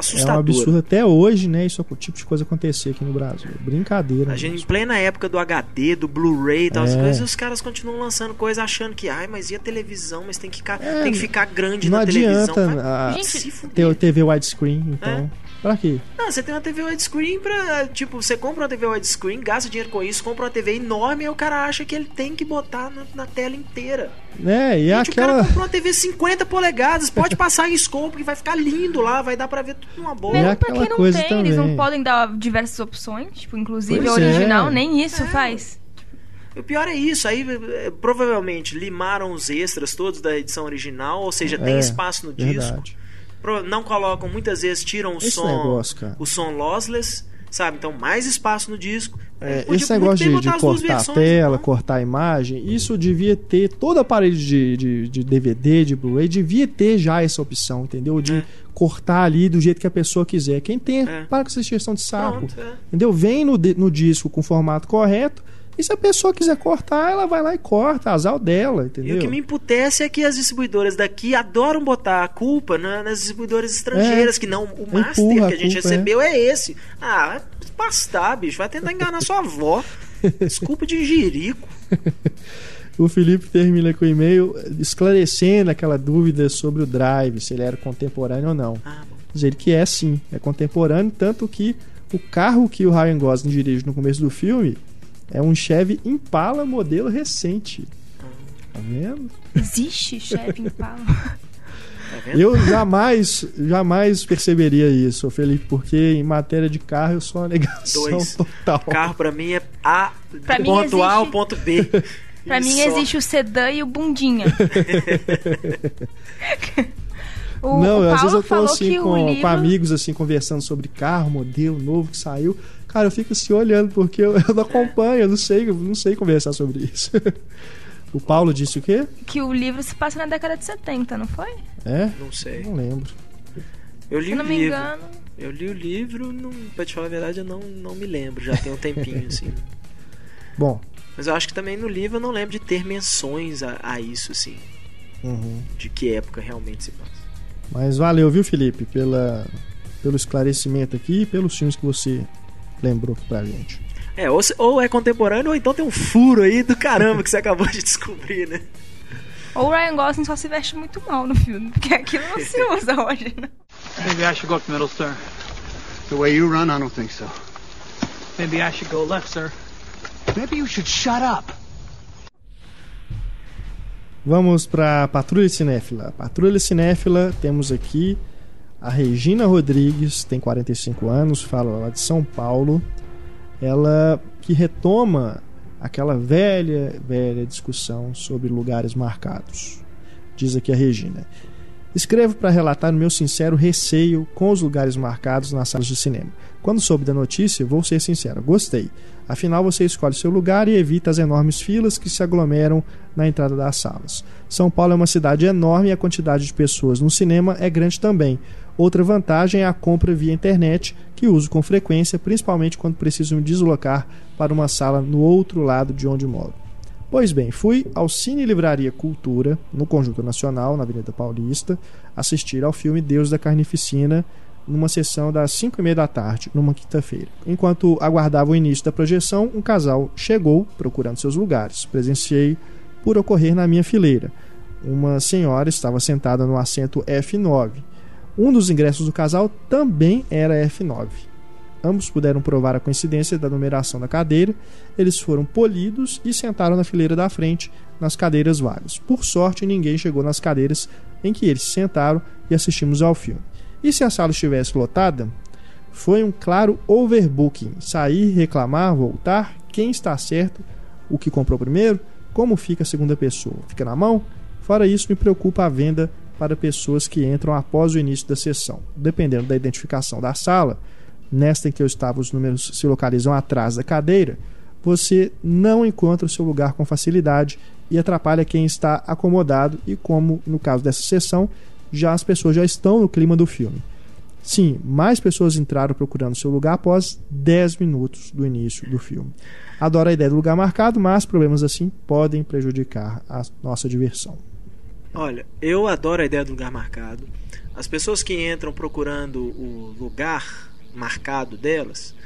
S4: incompetência
S1: É um absurdo até hoje, né? Isso o tipo de coisa acontecer aqui no Brasil. Brincadeira.
S4: A gente, em
S1: mesmo.
S4: plena época do HD, do Blu-ray e tal, as
S1: É.
S4: coisas, os caras continuam lançando coisa achando que, ai, mas e a televisão? Mas tem que ficar,
S1: É,
S4: tem que ficar grande
S1: Não
S4: na televisão.
S1: adianta
S4: Vai
S1: a,
S5: Gente,
S4: se fuder.
S1: ter TV widescreen, então.
S4: É.
S1: Pra quê?
S4: Não, você tem uma TV widescreen pra. Tipo, você compra uma TV widescreen, gasta dinheiro com isso, compra uma TV enorme e o cara acha que ele tem que botar na, na tela inteira.
S1: É, e
S4: Gente, o cara
S1: aquela.
S4: comprou uma TV 50 polegadas, pode passar em scope que vai ficar lindo lá, vai dar pra ver tudo numa boa.
S5: Mesmo pra
S1: aquela
S5: quem não
S1: coisa
S5: tem, eles
S1: também.
S5: não podem dar diversas opções, tipo, inclusive
S1: Pois
S5: a original,
S1: é.
S5: nem isso
S4: É.
S5: faz.
S4: O pior é isso, aí eh, provavelmente limaram os extras todos da edição original, ou seja, tem
S1: É,
S4: espaço no disco.
S1: Verdade.
S4: Pro- Não colocam, muitas vezes tiram o
S1: Esse
S4: som,
S1: negócio,
S4: o som lossless, sabe? Então mais espaço no disco.
S1: É,
S4: Podia
S1: esse negócio de, de cortar a tela,
S4: então.
S1: cortar a imagem, isso devia ter, todo aparelho de, de, de DVD, de Blu-ray, devia ter já essa opção, entendeu? De
S4: É.
S1: cortar ali do jeito que a pessoa quiser. Quem tem,
S4: É.
S1: para com essa gestão de saco.
S4: Pronto, é.
S1: Entendeu? Vem no, no disco com o formato correto E se a pessoa quiser cortar, ela vai lá e corta, azar dela, entendeu?
S4: E o que me emputece é que as distribuidoras daqui adoram botar a culpa na- nas distribuidoras estrangeiras,
S1: É.
S4: que não. O master
S1: a
S4: que a gente
S1: culpa,
S4: recebeu é. esse. Ah, vai pastar, bicho. Vai tentar enganar sua avó. Desculpa de jirico.
S1: O Felipe termina com o e-mail esclarecendo aquela dúvida sobre o Drive, se ele era contemporâneo ou não.
S4: Ah.
S1: Diz ele que é sim, é contemporâneo, tanto que o carro que o Ryan Gosling dirige no começo do filme é um Chevy Impala modelo recente. Tá vendo?
S5: Existe chefe Impala.
S4: Tá vendo?
S1: Eu jamais, jamais perceberia isso, Felipe, porque em matéria de carro eu sou uma negação
S4: Dois.
S1: total.
S4: Carro pra mim é A,
S5: Pra mim
S4: ponto A ao
S5: existe-
S4: ponto B.
S5: Pra
S4: E
S5: mim
S4: só.
S5: existe o sedã e o bundinha. o,
S1: não,
S5: o
S1: às vezes
S5: Paulo
S1: eu tô
S5: falou
S1: assim
S5: que
S1: com,
S5: livro...
S1: com amigos assim conversando sobre carro, modelo novo que saiu. Cara, eu fico assim olhando porque eu, eu não acompanho, eu não sei, eu não sei conversar sobre isso. o Paulo disse o quê?
S5: que o livro se passa na década de 70, não foi?
S1: É?
S4: Não sei.
S1: Não lembro.
S4: Eu li
S5: Se
S4: o
S5: não me
S4: livro.
S5: engano.
S4: Eu li o livro, não, pra te falar a verdade, eu não, não me lembro. Já tem um tempinho, assim.
S1: Bom,
S4: Mas eu acho que também no livro eu não lembro de ter menções a, a isso, assim.
S1: uhum.
S4: De que época realmente se passa.
S1: mas valeu, viu, Felipe, pela, pelo esclarecimento aqui e pelos filmes que você lembrou aqui pra gente.
S4: É, ou, se- ou é contemporâneo, ou então tem um furo aí do caramba que você acabou de descobrir, né?
S5: Ou o Ryan Gosling só se veste muito mal no filme, porque aquilo não se usa hoje, né?
S6: Maybe I should go up middle, sir.
S7: The way you run, I don't think so.
S6: Maybe I should go left, sir.
S7: Maybe you should shut up.
S1: Vamos para Patrulha Cinéfila. Patrulha Cinéfila, temos aqui a Regina Rodrigues, tem 45 anos, fala lá de São Paulo. Ela que retoma aquela velha, velha discussão sobre lugares marcados. Diz aqui a Regina. Escrevo para relatar o meu sincero receio com os lugares marcados nas salas de cinema. Quando soube da notícia, vou ser sincero, gostei. Afinal, você escolhe seu lugar e evita as enormes filas que se aglomeram na entrada das salas. São Paulo é uma cidade enorme e a quantidade de pessoas no cinema é grande também. Outra vantagem é a compra via internet, que uso com frequência, principalmente quando preciso me deslocar para uma sala no outro lado de onde moro. Pois bem, fui ao Cine Livraria Cultura, no Conjunto Nacional, na Avenida Paulista, assistir ao filme Deus da Carnificina, numa sessão das 5 e meia da tarde, numa quinta-feira. Enquanto aguardava o início da projeção, um casal chegou procurando seus lugares. Presenciei por ocorrer na minha fileira. Uma senhora estava sentada no assento F9. Um dos ingressos do casal também era F9. Ambos puderam provar a coincidência da numeração da cadeira. Eles foram polidos e sentaram na fileira da frente, nas cadeiras vagas. Por sorte, ninguém chegou nas cadeiras em que eles se sentaram e assistimos ao filme. E se a sala estivesse lotada? Foi um claro overbooking. Sair, reclamar, voltar. Quem está certo? O que comprou primeiro? Como fica a segunda pessoa? Fica na mão? Fora isso, me preocupa a venda para pessoas que entram após o início da sessão. Dependendo da identificação da sala, nesta em que eu estava, os números se localizam atrás da cadeira, você não encontra o seu lugar com facilidade e atrapalha quem está acomodado e como no caso dessa sessão, já as pessoas já estão no clima do filme. Sim, mais pessoas entraram procurando seu lugar após 10 minutos do início do filme. Adoro a ideia do lugar marcado, mas problemas assim podem prejudicar a nossa diversão.
S4: Olha, eu adoro a ideia do lugar marcado. As pessoas que entram procurando o lugar marcado delas,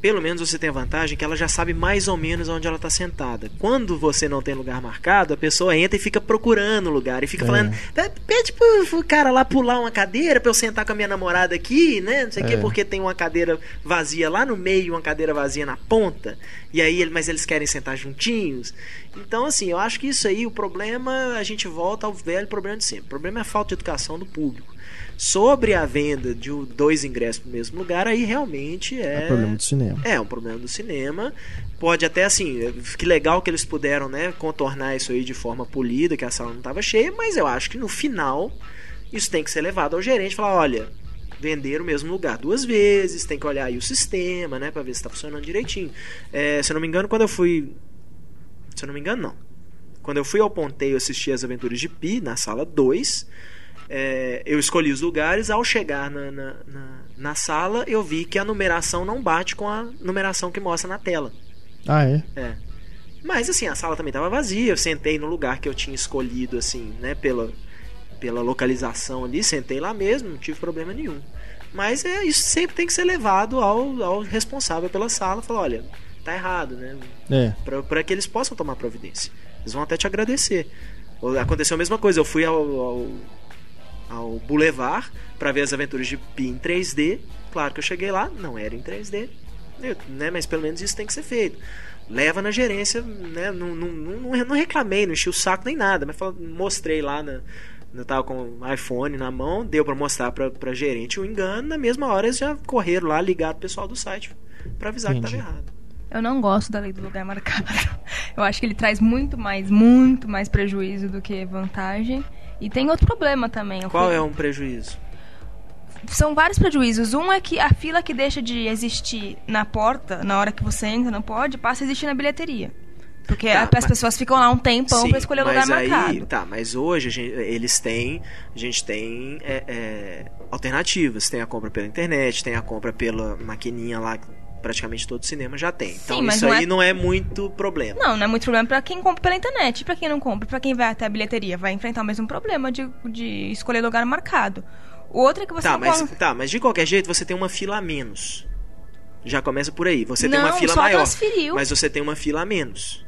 S4: pelo menos você tem a vantagem que ela já sabe mais ou menos onde ela está sentada. Quando você não tem lugar marcado, a pessoa entra e fica procurando o lugar e fica
S1: É.
S4: falando: "Pe- pede pro, cara lá pular uma cadeira pra eu sentar com a minha namorada aqui, né? Não sei o
S1: É.
S4: quê, porque tem uma cadeira vazia lá no meio e uma cadeira vazia na ponta. E aí, mas eles querem sentar juntinhos. Então, assim, eu acho que isso aí, o problema, a gente volta ao velho problema de sempre. O problema é a falta de educação do público. Sobre a venda de dois ingressos no mesmo lugar, aí realmente
S1: É
S4: é.
S1: problema do cinema.
S4: É um problema do cinema. Pode até assim, que legal que eles puderam, né, contornar isso aí de forma polida, que a sala não estava cheia, mas eu acho que no final isso tem que ser levado ao gerente e falar, olha, vender o mesmo lugar duas vezes, tem que olhar aí o sistema, né, para ver se está funcionando direitinho. É, se eu não me engano, quando eu fui, se eu não me engano, não. Quando eu fui ao Ponteio assistir as Aventuras de Pi na sala 2, é, eu escolhi os lugares. Ao chegar na, na, na, na sala, eu vi que a numeração não bate com a numeração que mostra na tela.
S1: Ah, é?
S4: É. Mas assim, a sala também tava vazia. Eu sentei no lugar que eu tinha escolhido, assim, né, pela, pela localização ali, sentei lá mesmo, não tive problema nenhum. Mas é, isso sempre tem que ser levado ao, ao responsável pela sala. Falar, olha, tá errado, né?
S1: É.
S4: para que eles possam tomar providência. Eles vão até te agradecer. Aconteceu a mesma coisa, eu fui ao, ao, ao Boulevard para ver as aventuras de Pi em 3D. Claro que eu cheguei lá, não era em 3D, eu, né, mas pelo menos isso tem que ser feito. Leva na gerência, né, não, não, não, não reclamei, não enchi o saco nem nada, mas falo, mostrei lá na, eu tava com o iPhone na mão, deu para mostrar pra, pra gerente o engano, na mesma hora eles já correram lá, ligaram o pessoal do site para avisar
S1: Entendi.
S4: que tava errado.
S5: Eu não gosto da lei do lugar marcado. Eu acho que ele traz muito mais, muito mais prejuízo do que vantagem. E tem outro problema também.
S4: Qual
S5: fui-
S4: é um prejuízo?
S5: São vários prejuízos. Um é que a fila que deixa de existir na porta, na hora que você entra, não pode, passa a existir na bilheteria. Porque
S4: Tá,
S5: as
S4: mas-
S5: pessoas ficam lá um tempão pra escolher o lugar
S4: aí,
S5: marcado.
S4: Tá, mas hoje gente- eles têm. A gente tem é, é, alternativas. Tem a compra pela internet, tem a compra pela maquininha lá, praticamente todo cinema já tem. Então
S5: Sim,
S4: isso
S5: não
S4: aí
S5: é-
S4: não é muito problema.
S5: Não, não é muito problema pra quem compra pela internet. Pra quem não compra, pra quem vai até a bilheteria, vai enfrentar o mesmo problema de, de escolher lugar marcado. O outro é que você
S4: Tá
S5: não
S4: mas,
S5: con-
S4: tá, mas de qualquer jeito você tem uma fila a menos. Já começa por aí. Você tem uma
S5: Não,
S4: fila maior.
S5: transferiu.
S4: Mas você tem uma fila a menos.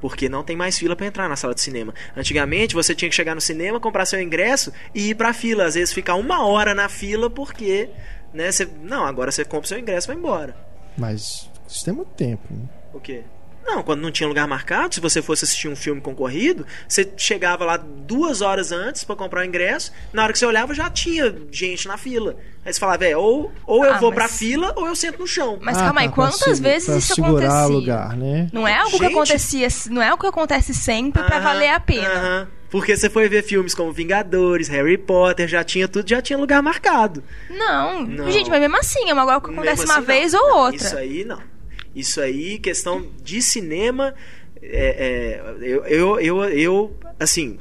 S4: Porque não tem mais fila pra entrar na sala de cinema. Antigamente você tinha que chegar no cinema, comprar seu ingresso e ir pra fila. Às vezes ficar uma hora na fila porque. Né, você, não, agora você compra seu ingresso e vai embora.
S1: Mas isso tem muito tempo. né?
S4: O quê? Não, quando não tinha lugar marcado, se você fosse assistir um filme concorrido, você chegava lá duas horas antes pra comprar o ingresso, na hora que você olhava já tinha gente na fila. Aí você falava, é, ou, ou eu
S5: Ah,
S4: vou
S5: mas-
S4: pra fila ou eu sento no chão.
S5: Mas
S1: Ah,
S5: calma aí,
S1: tá,
S5: quantas vezes
S1: pra
S5: isso
S1: segurar
S5: acontecia?
S1: lugar, né?
S5: Não é algo que
S4: Gente-
S5: acontecia, não é algo que acontece sempre pra
S4: Aham,
S5: valer a pena.
S4: aham. Porque você foi ver filmes como Vingadores, Harry Potter, já tinha tudo, já tinha lugar marcado.
S5: Não.
S4: Não.
S5: gente, mas mesmo assim, é uma algo que acontece
S4: Mesmo
S5: uma
S4: assim,
S5: vez
S4: não.
S5: ou outra.
S4: Isso aí não. Isso aí, questão de cinema, é, é, eu, eu, eu, eu, assim,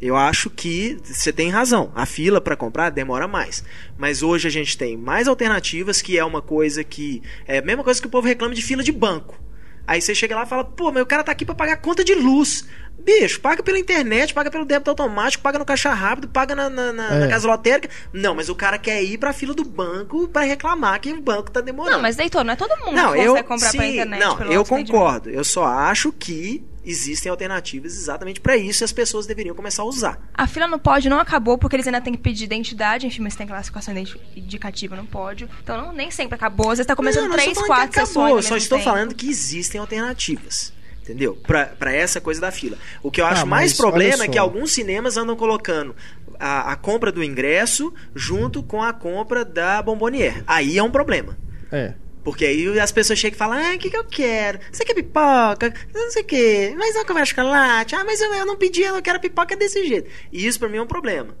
S4: eu acho que você tem razão. A fila para comprar demora mais. Mas hoje a gente tem mais alternativas, que é uma coisa que. É a mesma coisa que o povo reclama de fila de banco. Aí você chega lá e fala, pô, mas o cara tá aqui pra pagar conta de luz. Bicho, paga pela internet, paga pelo débito automático, paga no caixa rápido, paga na, na, na-
S1: É.
S4: na casa lotérica. Não, mas o cara quer ir pra fila do banco pra reclamar que o banco tá demorando.
S5: Não, mas Deitor, não é todo mundo
S4: Não,
S5: que
S4: eu,
S5: consegue comprar
S4: sim,
S5: pela internet.
S4: não,
S5: pelo
S4: eu concordo. Eu só acho que existem alternativas exatamente pra isso e as pessoas deveriam começar a usar.
S5: A fila no pódio não acabou porque eles ainda têm que pedir identidade. Enfim, mas tem classificação indicativa no pódio. Então não, nem sempre acabou. Às vezes tá começando
S4: Não, não
S5: três, quatro sessões.
S4: acabou,
S5: ao
S4: eu só estou
S5: tempo.
S4: falando que existem alternativas. Entendeu? Pra, pra essa coisa da fila. O que eu acho
S1: Ah,
S4: mais problema é que alguns cinemas andam colocando a, a compra do ingresso junto com a compra da bombonier. Aí é um problema.
S1: É.
S4: Porque aí as pessoas chegam e falam, ah, o que, que eu quero? Você quer pipoca? Não sei o quê. Mas não comer chocolate? Ah, mas eu, eu não pedi, eu não quero pipoca desse jeito. E isso pra mim é um problema.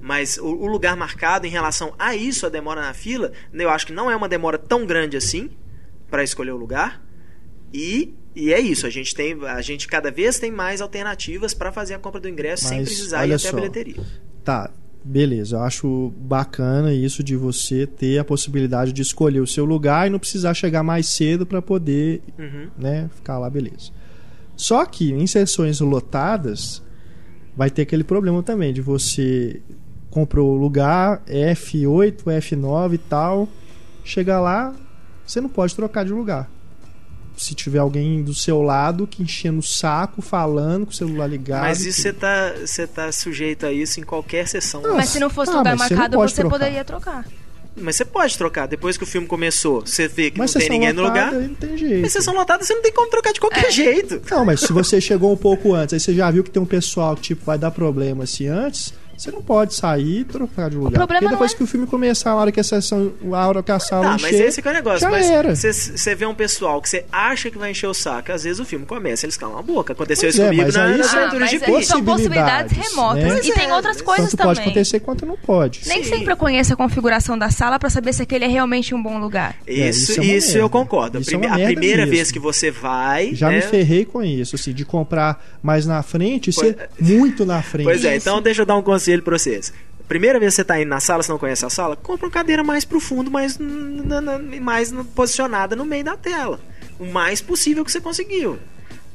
S4: Mas o, o lugar marcado em relação a isso, a demora na fila, eu acho que não é uma demora tão grande assim pra escolher o lugar. E, e é isso, a gente tem, a gente cada vez tem mais alternativas pra fazer a compra do ingresso sem
S1: Mas,
S4: precisar ir até a
S1: só.
S4: bilheteria.
S1: Tá, beleza. Eu acho bacana isso de você ter a possibilidade de escolher o seu lugar e não precisar chegar mais cedo para poder,
S4: Uhum.
S1: né, ficar lá, beleza. Só que em sessões lotadas vai ter aquele problema também de você comprou o lugar F8, F9 e tal, chegar lá, você não pode trocar de lugar. Se tiver alguém do seu lado que enchendo o saco, falando com o celular ligado.
S4: Mas
S1: e
S4: isso você tá, você tá sujeito a isso em qualquer sessão.
S1: Não,
S5: Mas se não fosse
S1: Ah,
S5: lugar
S1: você
S5: marcado,
S1: pode
S5: você
S1: trocar.
S5: poderia trocar.
S4: Mas você pode trocar. Depois que o filme começou, você vê que
S1: Mas
S4: não tem ninguém no
S1: lotada,
S4: lugar.
S1: aí Não tem jeito.
S4: Mas sessão lotada você não tem como trocar de qualquer
S5: É.
S4: jeito.
S1: Não, mas se você chegou um pouco antes, aí você já viu que tem um pessoal que tipo vai dar problema assim antes, você não pode sair e trocar de lugar.
S5: problema
S1: Porque depois
S5: não é-
S1: que o filme começar, a hora que a sessão, a hora que a sala
S4: Tá, mas
S1: encher,
S4: esse que é o negócio.
S1: já
S4: mas. Você, vê um pessoal que você acha que vai encher o saco, às vezes o filme começa, eles calam a boca. Aconteceu
S1: Pois
S4: isso
S1: é,
S4: comigo
S1: mas
S4: na,
S1: aí
S4: nas aventuras
S5: mas
S4: de Pi.
S5: são possibilidades remotas.
S1: né?
S5: E tem
S4: é,
S5: outras coisas
S1: Tanto
S5: também.
S1: pode acontecer quanto não pode.
S5: Nem
S4: Sim.
S5: sempre eu conheço a configuração da sala pra saber se aquele é realmente um bom lugar.
S1: É,
S4: Isso,
S1: isso
S4: isso,
S1: é uma
S4: eu concordo. A,
S1: Isso é
S4: prime- a primeira
S1: mesmo.
S4: vez que você vai.
S1: Já
S4: né?
S1: me ferrei com isso, assim, de comprar mais na frente e
S4: Pois-
S1: ser muito na frente.
S4: Pois é,
S5: Isso.
S4: então deixa eu dar um conselho pra vocês. Primeira vez que você tá indo na sala, você não conhece a sala, compra uma cadeira mais pro fundo, mais, na- na- mais posicionada no meio da tela. O mais possível que você conseguiu.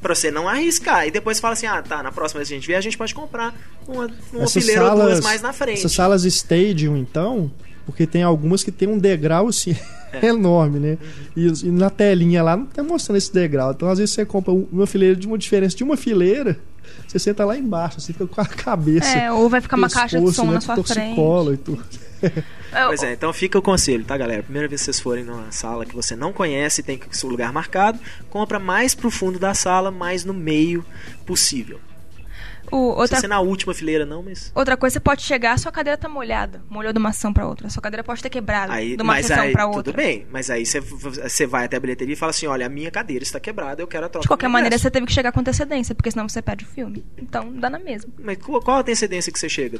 S4: Pra você não arriscar. E depois fala assim: ah, tá, na próxima vez que a gente vier, a gente pode comprar uma, uma fileira ou duas
S1: salas,
S4: mais na frente.
S1: essas salas stadium, então, porque tem algumas que tem um degrau assim. enorme, né? E, e na telinha lá não tá mostrando esse degrau. Então, às vezes, você compra um- uma fileira de uma diferença de uma fileira, você senta lá embaixo, você fica com a cabeça.
S5: É, ou vai ficar uma caixa de som
S1: né,
S5: na sua
S1: torcicolo e tudo.
S5: É,
S4: Pois é, então fica o conselho, tá, galera? Primeira vez que vocês forem numa sala que você não conhece, tem que seu lugar marcado, compra mais pro fundo da sala, mais no meio possível.
S5: O-
S4: Não
S5: outra,
S4: precisa ser na última fileira, não, mas.
S5: outra coisa, você pode chegar, a sua cadeira tá molhada. Molhou de uma ação pra outra. A sua cadeira pode ter quebrado
S4: Aí,
S5: de uma
S4: mas
S5: sessão
S4: aí,
S5: pra outra.
S4: tudo bem, mas aí você, você vai até a bilheteria e fala assim: olha, a minha cadeira está quebrada, eu quero a troca.
S5: De qualquer maneira,
S4: ingresso.
S5: você teve que chegar com antecedência, porque senão você perde o filme. Então, dá na mesma.
S4: Mas qual, a antecedência que você chega?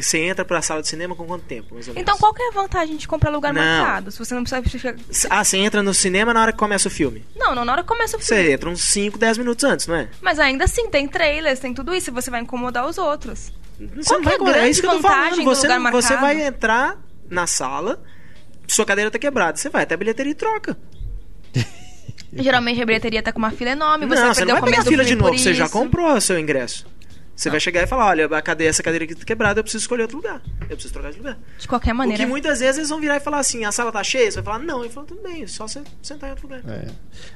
S4: Você entra pra sala de cinema com quanto tempo, mais ou menos?
S5: Então, qual que é a vantagem de comprar lugar
S4: Não.
S5: marcado? Se você não precisa.
S4: Ah, você entra no cinema na hora que começa o filme.
S5: Não, não, na hora que começa o filme.
S4: Você entra uns 5, 10 minutos antes, não é?
S5: Mas ainda assim, tem trailers, tem tudo isso, e você vai incomodar os outros.
S4: Você
S5: Qual
S4: não
S5: que é a
S4: vai-
S5: grande
S4: isso que eu tô
S5: vantagem
S4: falando.
S5: do
S4: Você, não- você vai entrar na sala, sua cadeira tá quebrada. Você vai até a bilheteria e troca.
S5: Geralmente a bilheteria tá com uma fila enorme, você
S4: não,
S5: vai
S4: você não vai pegar a fila de novo, você já comprou o seu ingresso. Você vai chegar e falar, olha, a cadeira, essa cadeira aqui tá quebrada, eu preciso escolher outro lugar. Eu preciso trocar de lugar.
S5: De qualquer maneira.
S4: que muitas vezes eles vão virar e falar assim, a sala tá cheia? Você vai falar, não. Ele fala, tudo bem, é só você sentar em outro lugar.
S1: É.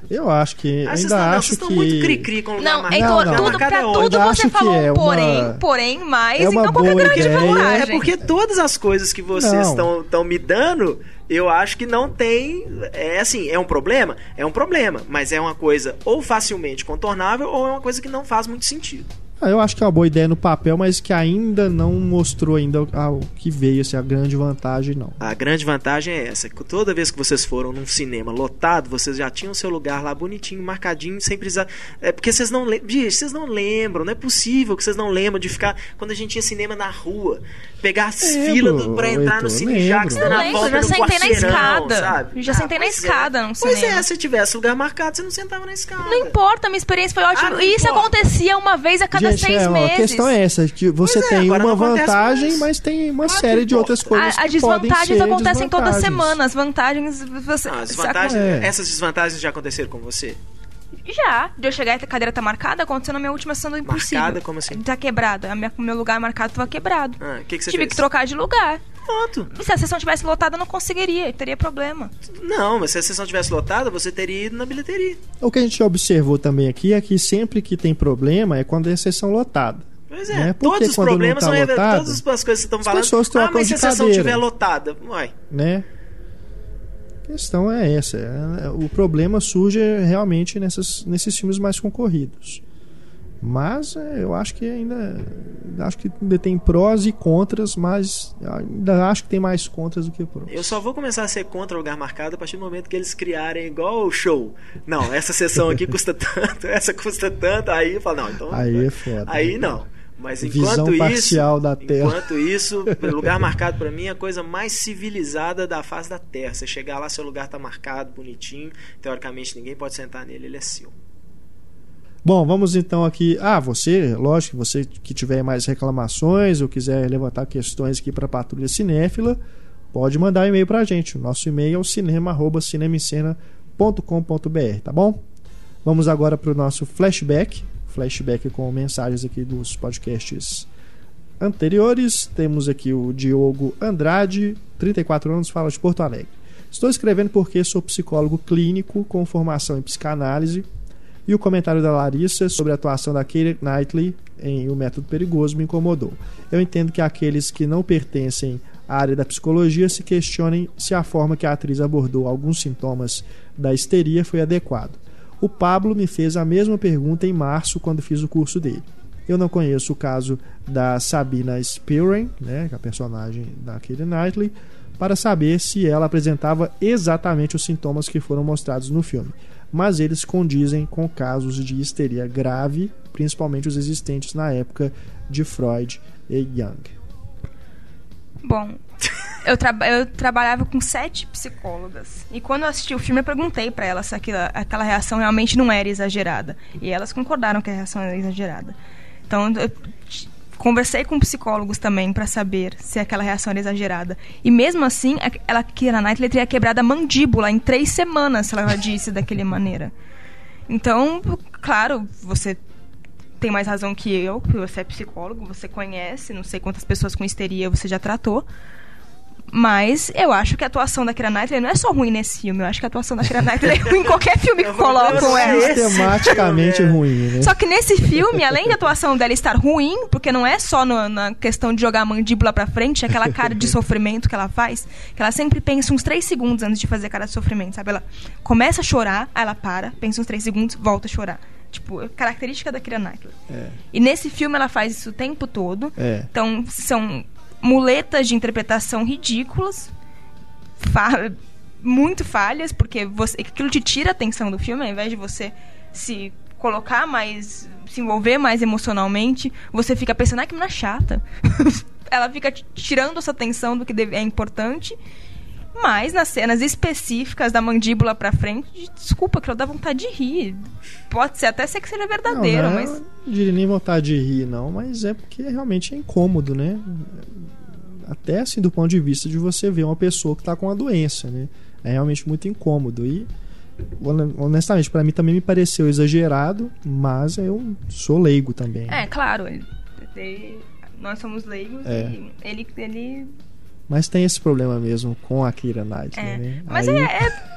S1: Eu acho que.
S4: Ah, vocês
S1: ainda
S4: estão, não,
S1: acho
S4: vocês estão
S1: que.
S4: muito cri-cri com o lugar
S5: Não,
S4: marcado.
S5: Heitor,
S1: Não, não.
S5: tudo, pra
S4: é
S5: tudo você
S1: acho que
S5: falou
S1: é
S5: um
S1: uma-
S5: porém, porém, mais,
S1: é uma
S5: então qual é a grande
S1: ideia.
S5: vantagem?
S4: É porque todas as coisas que vocês estão me dando, eu acho que não tem. É assim, é um problema? É um problema. Mas é uma coisa ou facilmente contornável ou é uma coisa que não faz muito sentido.
S1: Ah, eu acho que é uma boa ideia no papel, mas que ainda não mostrou ainda o que veio, assim, a grande vantagem, não.
S4: A grande vantagem é essa: que toda vez que vocês foram num cinema lotado, vocês já tinham seu lugar lá bonitinho, marcadinho, sem precisar. É porque vocês não lembram. Bicho, vocês não lembram, não é possível que vocês não lembram de ficar. Quando a gente tinha cinema na rua, pegar as filas do- pra entrar no
S1: Heitor,
S4: Cine Jax,
S1: lembro.
S4: dar
S5: Eu
S4: na volta
S5: já sentei na escada.
S4: sabe?
S5: Já sentei na escada
S4: é.
S5: num
S4: Pois
S5: cinema.
S4: é, se tivesse lugar marcado, você não sentava na escada.
S5: Não importa, minha experiência foi ótima.
S4: Ah, não
S5: e isso
S4: importa.
S5: acontecia uma vez a cada
S1: Gente,
S5: seis
S1: é, ó,
S5: meses.
S1: a questão é essa, que você
S4: Pois é,
S1: tem uma vantagem,
S4: mais.
S1: mas tem uma série de outras coisas
S5: A, a
S1: que podem
S5: desvantagens
S1: ser
S5: acontecem toda
S1: desvantagens.
S5: semana. As vantagens você.
S4: Ah, as
S1: É.
S4: Essas desvantagens já aconteceram com você?
S5: Já. De eu chegar e a cadeira tá marcada, aconteceu na minha última sessão do Impossível.
S4: Marcada? Como assim?
S5: Tá quebrada. O meu lugar marcado tava quebrado.
S4: Ah, o que, que você
S5: Tive
S4: fez?
S5: que trocar de lugar.
S4: Pronto.
S5: E se a sessão tivesse lotada, eu não conseguiria. Teria problema.
S4: Não, mas se a sessão tivesse lotada, você teria ido na bilheteria.
S1: O que a gente observou também aqui é que sempre que tem problema é quando é sessão lotada.
S4: Pois é,
S1: Né? Porque
S4: todos os problemas
S1: tá
S4: são revelados.
S1: lotado,
S4: Todas as coisas que estão falando.
S1: pessoas
S4: ah, mas se a sessão estiver lotada, uai.
S1: né? A questão é essa. é- O problema surge realmente nessas, nesses filmes mais concorridos. Mas é, eu acho que ainda acho que ainda tem prós e contras, mas ainda acho que tem mais contras do que prós.
S4: Eu só vou começar a ser contra o lugar marcado a partir do momento que eles criarem igual o show. Não, essa sessão aqui custa tanto, essa custa tanto, aí eu falo, não, então.
S1: Aí é foda.
S4: Aí não. Mas
S1: Visão
S4: enquanto isso,
S1: parcial da tela.
S4: enquanto isso, o lugar marcado pra mim é a coisa mais civilizada da face da Terra. Você chegar lá, seu lugar tá marcado, bonitinho, teoricamente ninguém pode sentar nele, ele é seu.
S1: Bom, vamos então aqui. Ah, você, lógico, você que tiver mais reclamações ou quiser levantar questões aqui para a Patrulha Cinéfila, pode mandar um e-mail para a gente. O nosso e-mail é o cinema@cinemicena.com.br, tá bom? Vamos agora para o nosso flashback, flashback com mensagens aqui dos podcasts anteriores. Temos aqui o Diogo Andrade, 34 anos, fala de Porto Alegre. Estou escrevendo porque sou psicólogo clínico com formação em psicanálise e o comentário da Larissa sobre a atuação da Keira Knightley em O Método Perigoso me incomodou. Eu entendo que aqueles que não pertencem à área da psicologia se questionem se a forma que a atriz abordou alguns sintomas da histeria foi adequada. O Pablo me fez a mesma pergunta em março quando fiz o curso dele. Eu não conheço o caso da Sabina Spiren, né, é a personagem da Keira Knightley, para saber se ela apresentava exatamente os sintomas que foram mostrados no filme mas eles condizem com casos de histeria grave, principalmente os existentes na época de Freud e Jung.
S5: Bom, eu, traba- eu trabalhava com sete psicólogas. E quando eu assisti o filme, eu perguntei pra elas se aquela, aquela reação realmente não era exagerada. E elas concordaram que a reação era exagerada. Então, eu conversei com psicólogos também pra saber se aquela reação era exagerada. E mesmo assim, ela, Keira Knightley teria quebrado a mandíbula em três semanas se ela disse daquela maneira. Então, claro, você tem mais razão que eu, porque você é psicólogo, você conhece, não sei quantas pessoas com histeria você já tratou. Mas eu acho que a atuação da Keira Knightley não é só ruim nesse filme. Eu acho que a atuação da Keira Knightley é ruim em qualquer filme que colocam ela.
S1: Sistematicamente ruim, né?
S5: Só que nesse filme, além da atuação dela estar ruim, porque não é só no- na questão de jogar a mandíbula pra frente, é aquela cara de sofrimento que ela faz, que ela sempre pensa uns três segundos antes de fazer cara de sofrimento, sabe? Ela começa a chorar, aí ela para, pensa uns três segundos, volta a chorar. Tipo, é característica da Keira Knightley.
S1: É.
S5: E nesse filme ela faz isso o tempo todo.
S1: É.
S5: Então, são muletas de interpretação ridículas, fa- muito falhas, porque você, aquilo te tira a atenção do filme, ao invés de você se colocar mais, se envolver mais emocionalmente, você fica pensando, ai que menina chata. Ela fica tirando essa atenção do que deve- é importante. Mas nas cenas específicas da mandíbula pra frente, desculpa, que eu dá vontade de rir. Pode ser até ser que seja verdadeiro,
S1: não, não,
S5: mas.
S1: Eu não diria nem vontade de rir, não, mas é porque realmente é incômodo, né? Até assim, do ponto de vista de você ver uma pessoa que tá com uma doença, né? É realmente muito incômodo. E, hon- honestamente, pra mim também me pareceu exagerado, mas eu sou leigo também.
S5: É, claro. ele- ele- nós somos leigos
S1: É.
S5: e ele, ele
S1: Mas tem esse problema mesmo com a Kira Knightley,
S5: é.
S1: né?
S5: Mas
S1: aí,
S5: é,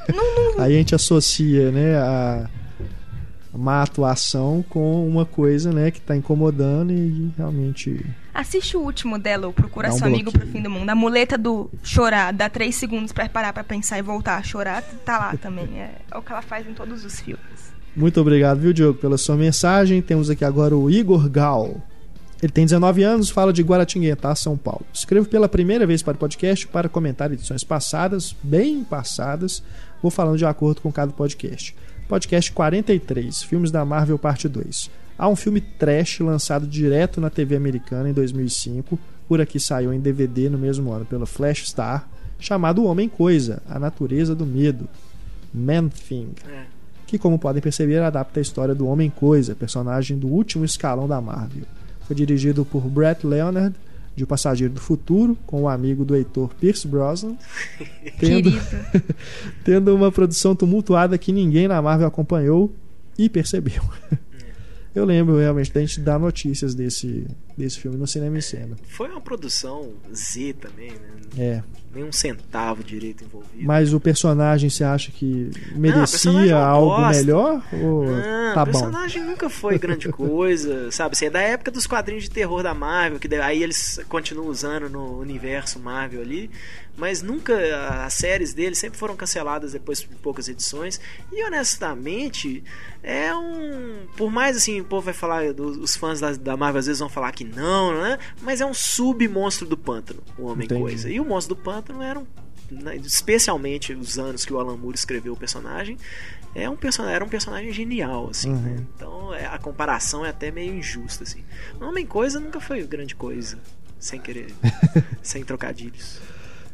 S5: é- não, não-
S1: aí a gente associa, né, a má atuação com uma coisa, né, que tá incomodando e realmente
S5: Assiste o último dela, o Procura
S1: um
S5: Seu Amigo pro
S1: bloqueio.
S5: Fim do Mundo. A muleta do chorar, dá três segundos pra parar pra pensar e voltar a chorar, tá lá também. É, é o que ela faz em todos os filmes.
S1: Muito obrigado, viu, Diogo, pela sua mensagem. Temos aqui agora o Igor Gal. Ele tem 19 anos, fala de Guaratinguetá, São Paulo. Escrevo pela primeira vez para o podcast para comentar edições passadas, bem passadas. Vou falando de acordo com cada podcast. Podcast 43, Filmes da Marvel, parte 2. Há um filme trash lançado direto na TV americana em 2005, por aqui saiu em DVD no mesmo ano pela Flash Star, chamado O Homem Coisa, A Natureza do Medo. Man Thing
S4: É.
S1: que, como podem perceber, adapta a história do Homem Coisa, personagem do último escalão da Marvel. Foi dirigido por Brett Leonard, de O Passageiro do Futuro, com o amigo do Heitor Pierce Brosnan, tendo, tendo uma produção tumultuada que ninguém na Marvel acompanhou e percebeu. Eu lembro realmente da gente dar notícias desse, desse filme no Cinema em Cena.
S4: Foi uma produção Z também, né?
S1: É,
S4: Nem um centavo direito envolvido.
S1: mas o personagem você acha que merecia
S4: personagem é
S1: algo melhor? Ou
S4: Não,
S1: tá
S4: o
S1: bom?
S4: personagem nunca foi grande coisa, sabe? Assim, é da época dos quadrinhos de terror da Marvel, que aí eles continuam usando no universo Marvel ali, mas nunca as séries dele sempre foram canceladas depois de poucas edições. E honestamente, é um. Por mais assim, o povo vai falar, os fãs da, da Marvel às vezes vão falar que não, né? Mas é um sub-monstro do pântano, o Homem
S1: Entendi.
S4: Coisa. E o monstro do pântano era um né, especialmente os anos que o Alan Moore escreveu o personagem, é um person era um personagem genial, assim,
S1: Uhum.
S4: né? Então é, a comparação é até meio injusta, assim. O Homem Coisa nunca foi grande coisa, sem querer, sem trocadilhos.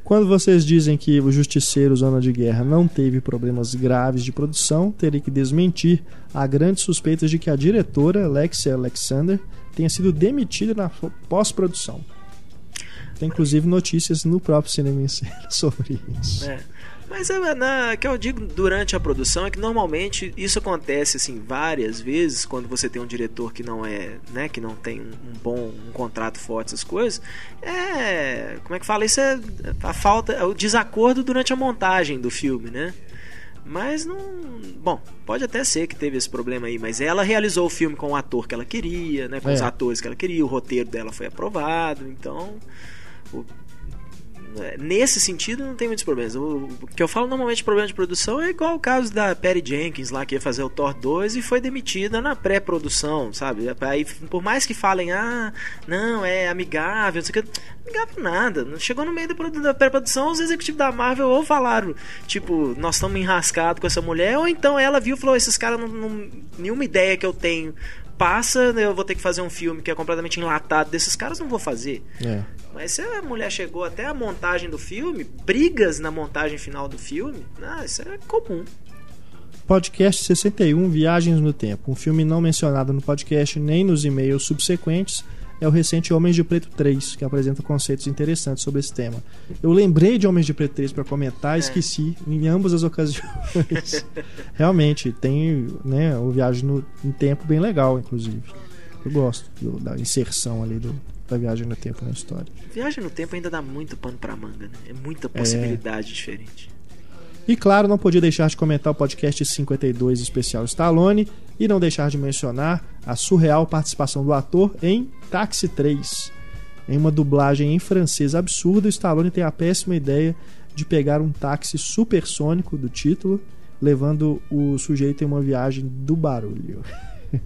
S1: Quando vocês dizem que o Justiceiro Zona de Guerra não teve problemas graves de produção, terei que desmentir a grandes suspeitas de que a diretora, Lexia Alexander, tenha sido demitida na pós-produção. Tem inclusive notícias no próprio Cinema em Cena sobre isso.
S4: É. Mas é na, que eu digo durante a produção é que normalmente isso acontece assim várias vezes quando você tem um diretor que não é, né, que não tem um, um bom um contrato forte essas coisas. É, como é que fala isso é a falta, é o desacordo durante a montagem do filme, né? Mas não, bom, pode até ser que teve esse problema aí, mas ela realizou o filme com o ator que ela queria, né, com
S1: É.
S4: os atores que ela queria, o roteiro dela foi aprovado, então Nesse sentido, não tem muitos problemas. O, que eu falo normalmente de problema de produção é igual o caso da Perry Jenkins lá, que ia fazer o Thor 2 e foi demitida na pré-produção, sabe? Aí, por mais que falem, ah, não, é amigável, não sei o que. Amigável nada. Chegou no meio da pré-produção, os executivos da Marvel ou falaram, tipo, nós estamos enrascados com essa mulher, ou então ela viu e falou, esses caras não, não. Nenhuma ideia que eu tenho passa, eu vou ter que fazer um filme que é completamente enlatado desses caras, não vou fazer.
S1: É.
S4: Mas se a mulher chegou até a montagem do filme, brigas na montagem final do filme, ah, isso é comum.
S1: Podcast 61 Viagens no Tempo. Um filme não mencionado no podcast nem nos e-mails subsequentes é o recente Homens de Preto 3, que apresenta conceitos interessantes sobre esse tema. Eu lembrei de Homens de Preto 3 para comentar,
S4: É.
S1: esqueci em ambas as ocasiões. Realmente, tem né, o Viagem no, no Tempo bem legal, inclusive. Eu gosto do- da inserção ali do, da Viagem no Tempo na história.
S4: Viagem no tempo ainda dá muito pano pra manga, né? É muita possibilidade diferente.
S1: E claro, não podia deixar de comentar o podcast 52 especial Stallone e não deixar de mencionar a surreal participação do ator em Táxi 3. Em uma dublagem em francês absurda, Stallone tem a péssima ideia de pegar um táxi supersônico do título, levando o sujeito em uma viagem do barulho.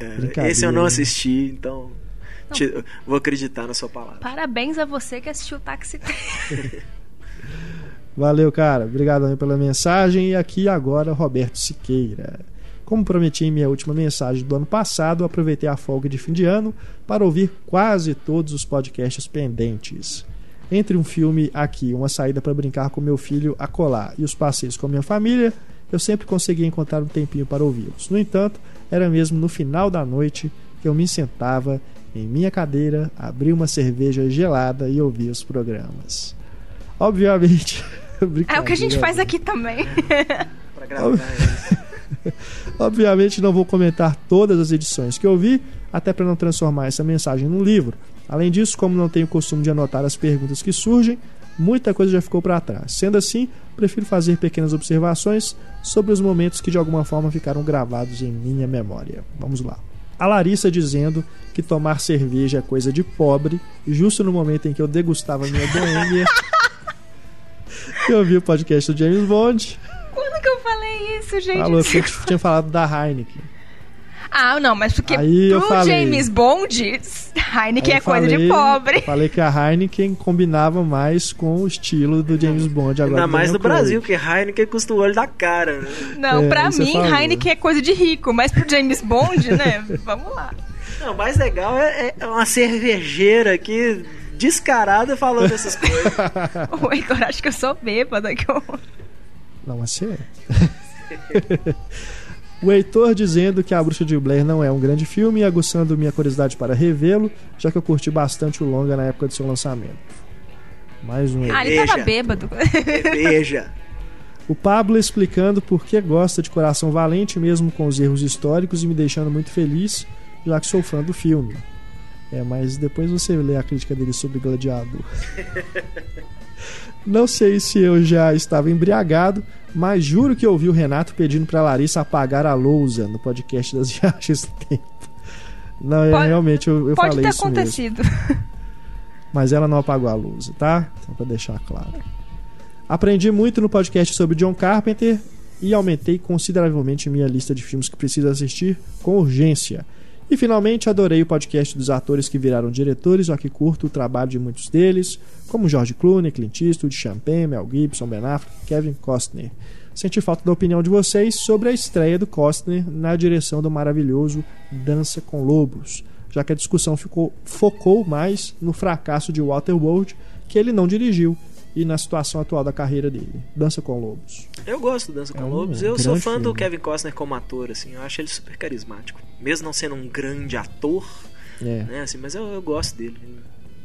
S4: É,
S1: Brincadeira,
S4: esse eu não
S1: né?
S4: assisti, então te- vou acreditar na sua palavra.
S5: Parabéns a você que assistiu o Táxi.
S1: Valeu, cara. Obrigado pela mensagem. E aqui agora, Roberto Siqueira. Como prometi em minha última mensagem do ano passado, aproveitei a folga de fim de ano para ouvir quase todos os podcasts pendentes. Entre um filme aqui, uma saída para brincar com meu filho a colar e os passeios com minha família, eu sempre conseguia encontrar um tempinho para ouvi-los. No entanto, era mesmo no final da noite que eu me sentava em minha cadeira, abria uma cerveja gelada e ouvia os programas. Obviamente.
S5: É o que a gente faz aqui também.
S4: Pra gravar isso.
S1: Obviamente não vou comentar todas as edições que eu vi, até para não transformar essa mensagem num livro. Além disso, como não tenho costume de anotar as perguntas que surgem, muita coisa já ficou para trás. Sendo assim, prefiro fazer pequenas observações sobre os momentos que de alguma forma ficaram gravados em minha memória. Vamos lá. A Larissa dizendo que tomar cerveja é coisa de pobre, justo no momento em que eu degustava minha boêmia. eu vi o podcast do James Bond.
S5: Quando que eu falei isso, gente?
S1: Falou que tinha falado da Heineken.
S5: Ah, não, mas porque
S1: Aí
S5: pro
S1: falei.
S5: James Bond, Heineken é
S1: eu
S5: coisa de
S1: falei-
S5: pobre.
S1: Falei que a Heineken combinava mais com o estilo do James Bond. Agora
S4: Ainda mais no Brasil, que Heineken custa o olho da cara. Né?
S5: Não,
S1: É,
S5: pra
S1: você
S5: mim. Heineken é coisa de rico, mas pro James Bond, né? Vamos lá.
S4: Não, o mais legal é, é uma cervejeira aqui descarada falando essas coisas.
S5: O Heitor acha que eu sou bêbada. Que eu...
S1: Não, mas sério. o Heitor dizendo que A Bruxa de Blair não é um grande filme e aguçando minha curiosidade para revê-lo, já que eu curti bastante o longa na época do seu lançamento. Mais um
S5: Ah, ele tava bêbado.
S4: Veja.
S1: O Pablo explicando por que gosta de Coração Valente, mesmo com os erros históricos, e me deixando muito feliz, já que sou fã do filme. É, mas depois você lê a crítica dele sobre Gladiador. Não sei se eu já estava embriagado, mas juro que ouvi o Renato pedindo pra Larissa apagar a lousa no podcast das viagens do tempo. Não, é,
S5: Pode-
S1: realmente eu, eu
S5: Pode
S1: falei
S5: ter
S1: isso mesmo.
S5: acontecido.
S1: Mas ela não apagou a luz, tá? Só pra deixar claro. Aprendi muito no podcast sobre John Carpenter e aumentei consideravelmente minha lista de filmes que preciso assistir com urgência. E finalmente adorei o podcast dos atores que viraram diretores, já que curto o trabalho de muitos deles, como George Clooney, Clint Eastwood, Champagne, Mel Gibson, Ben Affleck, Kevin Costner. Senti falta da opinião de vocês sobre a estreia do Costner na direção do maravilhoso Dança com Lobos, já que a discussão ficou, focou mais no fracasso de Waterworld, que ele não dirigiu, e na situação atual da carreira dele. Dança com Lobos.
S4: Eu gosto do Dança com
S1: É um
S4: Lobos. Eu sou fã do
S1: filme.
S4: Kevin Costner como ator, assim. Eu acho ele super carismático. Mesmo não sendo um grande ator,
S1: É.
S4: né? Assim, mas eu, eu gosto dele.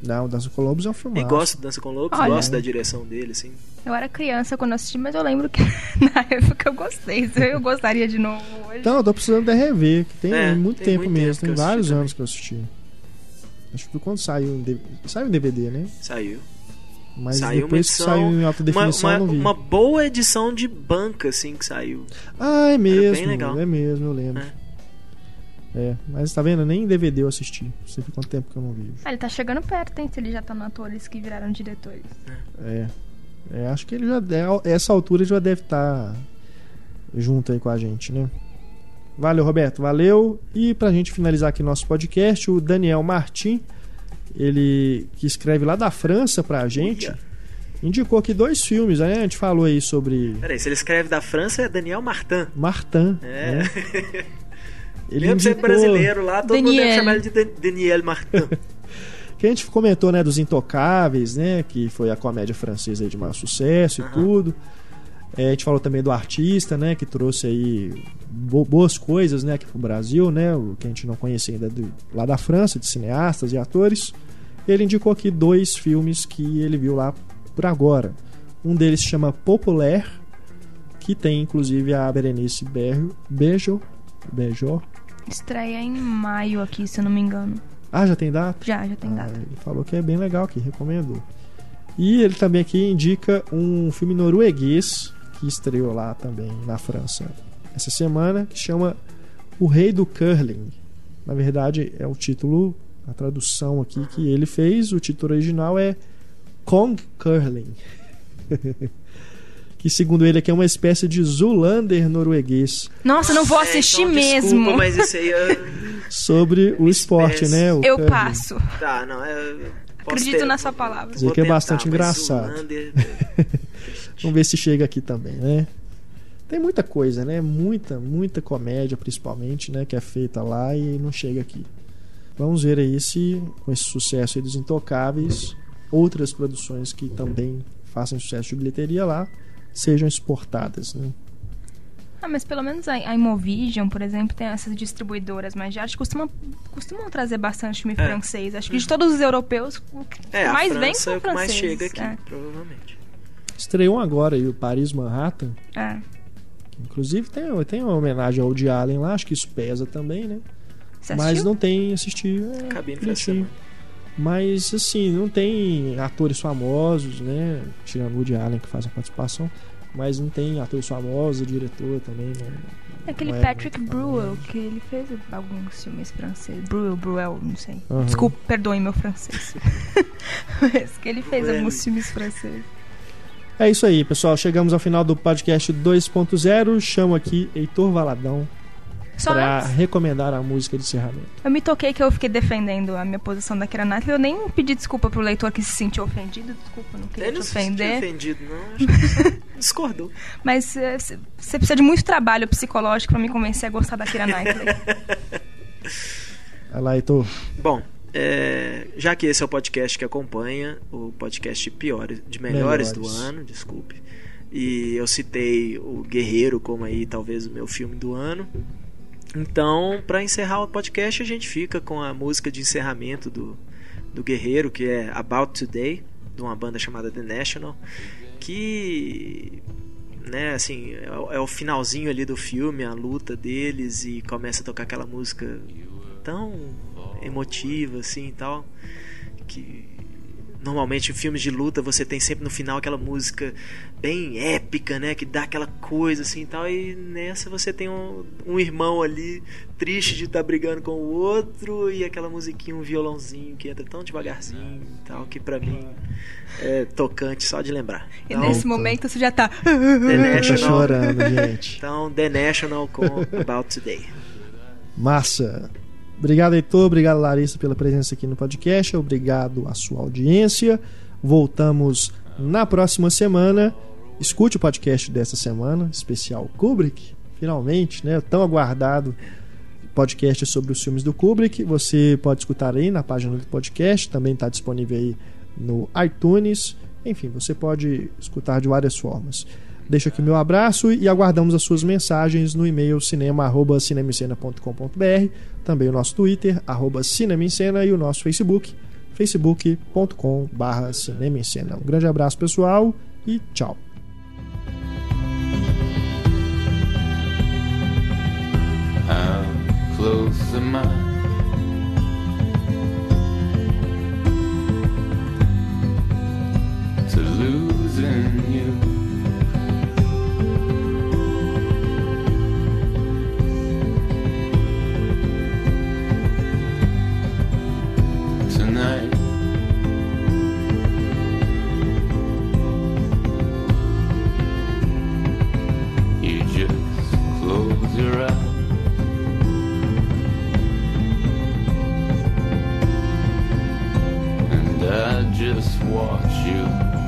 S1: Não, Dança com Lobos é um filme.
S4: E gosto do Dança com Lobos,
S5: Olha.
S4: gosto da direção dele, assim.
S5: Eu era criança quando assisti, mas eu lembro que na época eu gostei. Eu gostaria de novo hoje.
S1: Então, eu tô precisando de rever, que tem
S4: É,
S1: muito
S4: tem
S1: tempo
S4: muito
S1: mesmo,
S4: tempo
S1: tem vários anos que eu assisti. Acho que quando saiu em DVD, saiu em DVD, né?
S4: Saiu.
S1: Mas
S4: saiu uma
S1: depois que
S4: edição.
S1: saiu em alta
S4: uma,
S1: definição,
S4: uma,
S1: eu não vi.
S4: uma boa edição de banca, assim, que saiu.
S1: Ah, é mesmo,
S4: bem legal.
S1: é mesmo, eu lembro. É. mas tá vendo? Nem em DVD eu assisti. Não sei quanto tempo que eu não vi.
S5: Ah, ele tá chegando perto, hein? Se ele já tá no atores que viraram diretores.
S1: É. É, acho que ele já deve, essa altura ele já deve estar junto aí com a gente, né? Valeu, Roberto, valeu. E pra gente finalizar aqui nosso podcast, o Daniel Martin, ele que escreve lá da França pra gente,
S4: Uia.
S1: indicou aqui dois filmes, né? A gente falou aí sobre
S4: Peraí, se ele escreve da França, é Daniel Martin.
S1: Martin.
S4: É.
S1: né? Ele
S4: Mesmo sendo
S1: indicou-
S4: brasileiro lá, todo mundo deve
S5: Daniel.
S4: chamar ele de Dan- Daniel Martin.
S1: que a gente comentou, né, dos Intocáveis, né, que foi a comédia francesa aí de maior sucesso e
S4: Aham.
S1: tudo. É, a gente falou também do artista, né, que trouxe aí bo- boas coisas, né, aqui pro Brasil, né, o que a gente não conhecia ainda do- lá da França, de cineastas e atores. Ele indicou aqui dois filmes que ele viu lá por agora. Um deles se chama Populaire, que tem inclusive a Berenice Berro, Beijo, Beijo.
S5: Estreia em maio aqui, se eu não me engano.
S1: Ah, já tem data?
S5: Já, já tem
S1: Ah,
S5: data.
S1: ele falou que é bem legal aqui, recomendou. E ele também aqui indica um filme norueguês que estreou lá também na França essa semana, que chama O Rei do Curling. Na verdade, é o título, a tradução aqui que ele fez, o título original é Kong Curling. que segundo ele aqui é uma espécie de Zulander norueguês
S5: Nossa, eu não vou
S4: É,
S5: assistir
S4: então,
S5: mesmo.
S4: Desculpa, mas isso aí é...
S1: sobre o esporte,
S4: espécie.
S1: né? O
S5: Eu
S1: curling.
S5: passo.
S4: Tá, não, é... posso
S5: Acredito
S4: ter-
S5: na sua palavra.
S1: Dizer que é bastante engraçado.
S4: Zoolander-
S1: Vamos ver se chega aqui também, né? Tem muita coisa, né? Muita, muita comédia, principalmente, né? Que é feita lá e não chega aqui. Vamos ver aí se, com esse sucesso aí dos Intocáveis, outras produções que também façam sucesso de bilheteria lá sejam exportadas, né?
S5: Ah, mas pelo menos a, a Imovision, por exemplo, tem essas distribuidoras mais de arte, costumam, costumam trazer bastante filme
S4: É.
S5: francês. Acho que de todos os europeus, o que
S4: É,
S5: mais vem
S4: é
S5: são
S4: o que mais
S5: franceses.
S4: chega aqui,
S5: É.
S4: provavelmente.
S1: Estreou agora aí o Paris Manhattan,
S5: É.
S1: inclusive tem, tem uma homenagem ao Woody Allen lá, acho que isso pesa também, né?
S5: Você
S1: Mas
S5: assistiu?
S1: não tem assistir. É.
S4: Festa
S1: Mas assim, não tem atores famosos, né? Tirando o Woody Allen que faz a participação. Mas não tem atores famosos, diretor também. Não,
S5: É aquele
S1: é
S5: Patrick Bruel,
S1: famoso.
S5: que ele fez alguns filmes franceses. Bruel, Bruel, não sei.
S1: Aham.
S5: Desculpa, perdoem meu francês. Mas que ele fez
S4: Bruel.
S5: alguns filmes franceses.
S1: É isso aí, pessoal. Chegamos ao final do podcast 2.0. Chamo aqui Heitor Valadão
S5: Só
S1: para
S5: antes,
S1: recomendar a música de encerramento.
S5: eu me toquei que eu fiquei defendendo a minha posição da Kira Knightley. Eu nem pedi desculpa pro leitor que se sentiu ofendido. Desculpa, não queria
S4: Ele
S5: te
S4: não se sentiu
S5: ofender.
S4: ofendido, não. Que você discordou.
S5: Mas eh, você precisa de muito trabalho psicológico pra me convencer a gostar da Kira Knightley.
S1: Vai lá, Heitor.
S4: Bom, é, já que esse é o podcast que acompanha o podcast piores, de melhores,
S1: Melhores.
S4: do ano, desculpe. E eu citei o Guerreiro como aí talvez o meu filme do ano. Então, para encerrar o podcast, a gente fica com a música de encerramento do, do Guerreiro, que é About Today, de uma banda chamada The National, que né, assim, é, é o finalzinho ali do filme, a luta deles e começa a tocar aquela música tão emotiva assim e tal, que normalmente em filmes de luta você tem sempre no final aquela música bem épica, né, que dá aquela coisa assim e tal, e nessa você tem um, um irmão ali triste de estar brigando com o outro e aquela musiquinha, um violãozinho que entra tão devagarzinho e tal, que pra mim é tocante só de lembrar.
S5: E
S4: Então,
S5: nesse momento você já tá.
S4: The
S1: Tá
S4: National,
S1: chorando, gente.
S4: então The National com About Today.
S1: Massa. Obrigado, Heitor. Obrigado, Larissa, pela presença aqui no podcast. Obrigado à sua audiência. Voltamos na próxima semana. Escute o podcast dessa semana, especial Kubrick. Finalmente, né? Tão aguardado podcast sobre os filmes do Kubrick. Você pode escutar aí na página do podcast. Também está disponível aí no iTunes. Enfim, você pode escutar de várias formas. Deixo aqui meu abraço e aguardamos as suas mensagens no e-mail cinema@cinemicena.com.br, também o nosso Twitter arroba Cinema em Cena e o nosso Facebook facebook.com/cinema em cena. Um grande abraço pessoal e tchau.
S8: To losing you. Tonight. You just close your eyes. and I just watch you.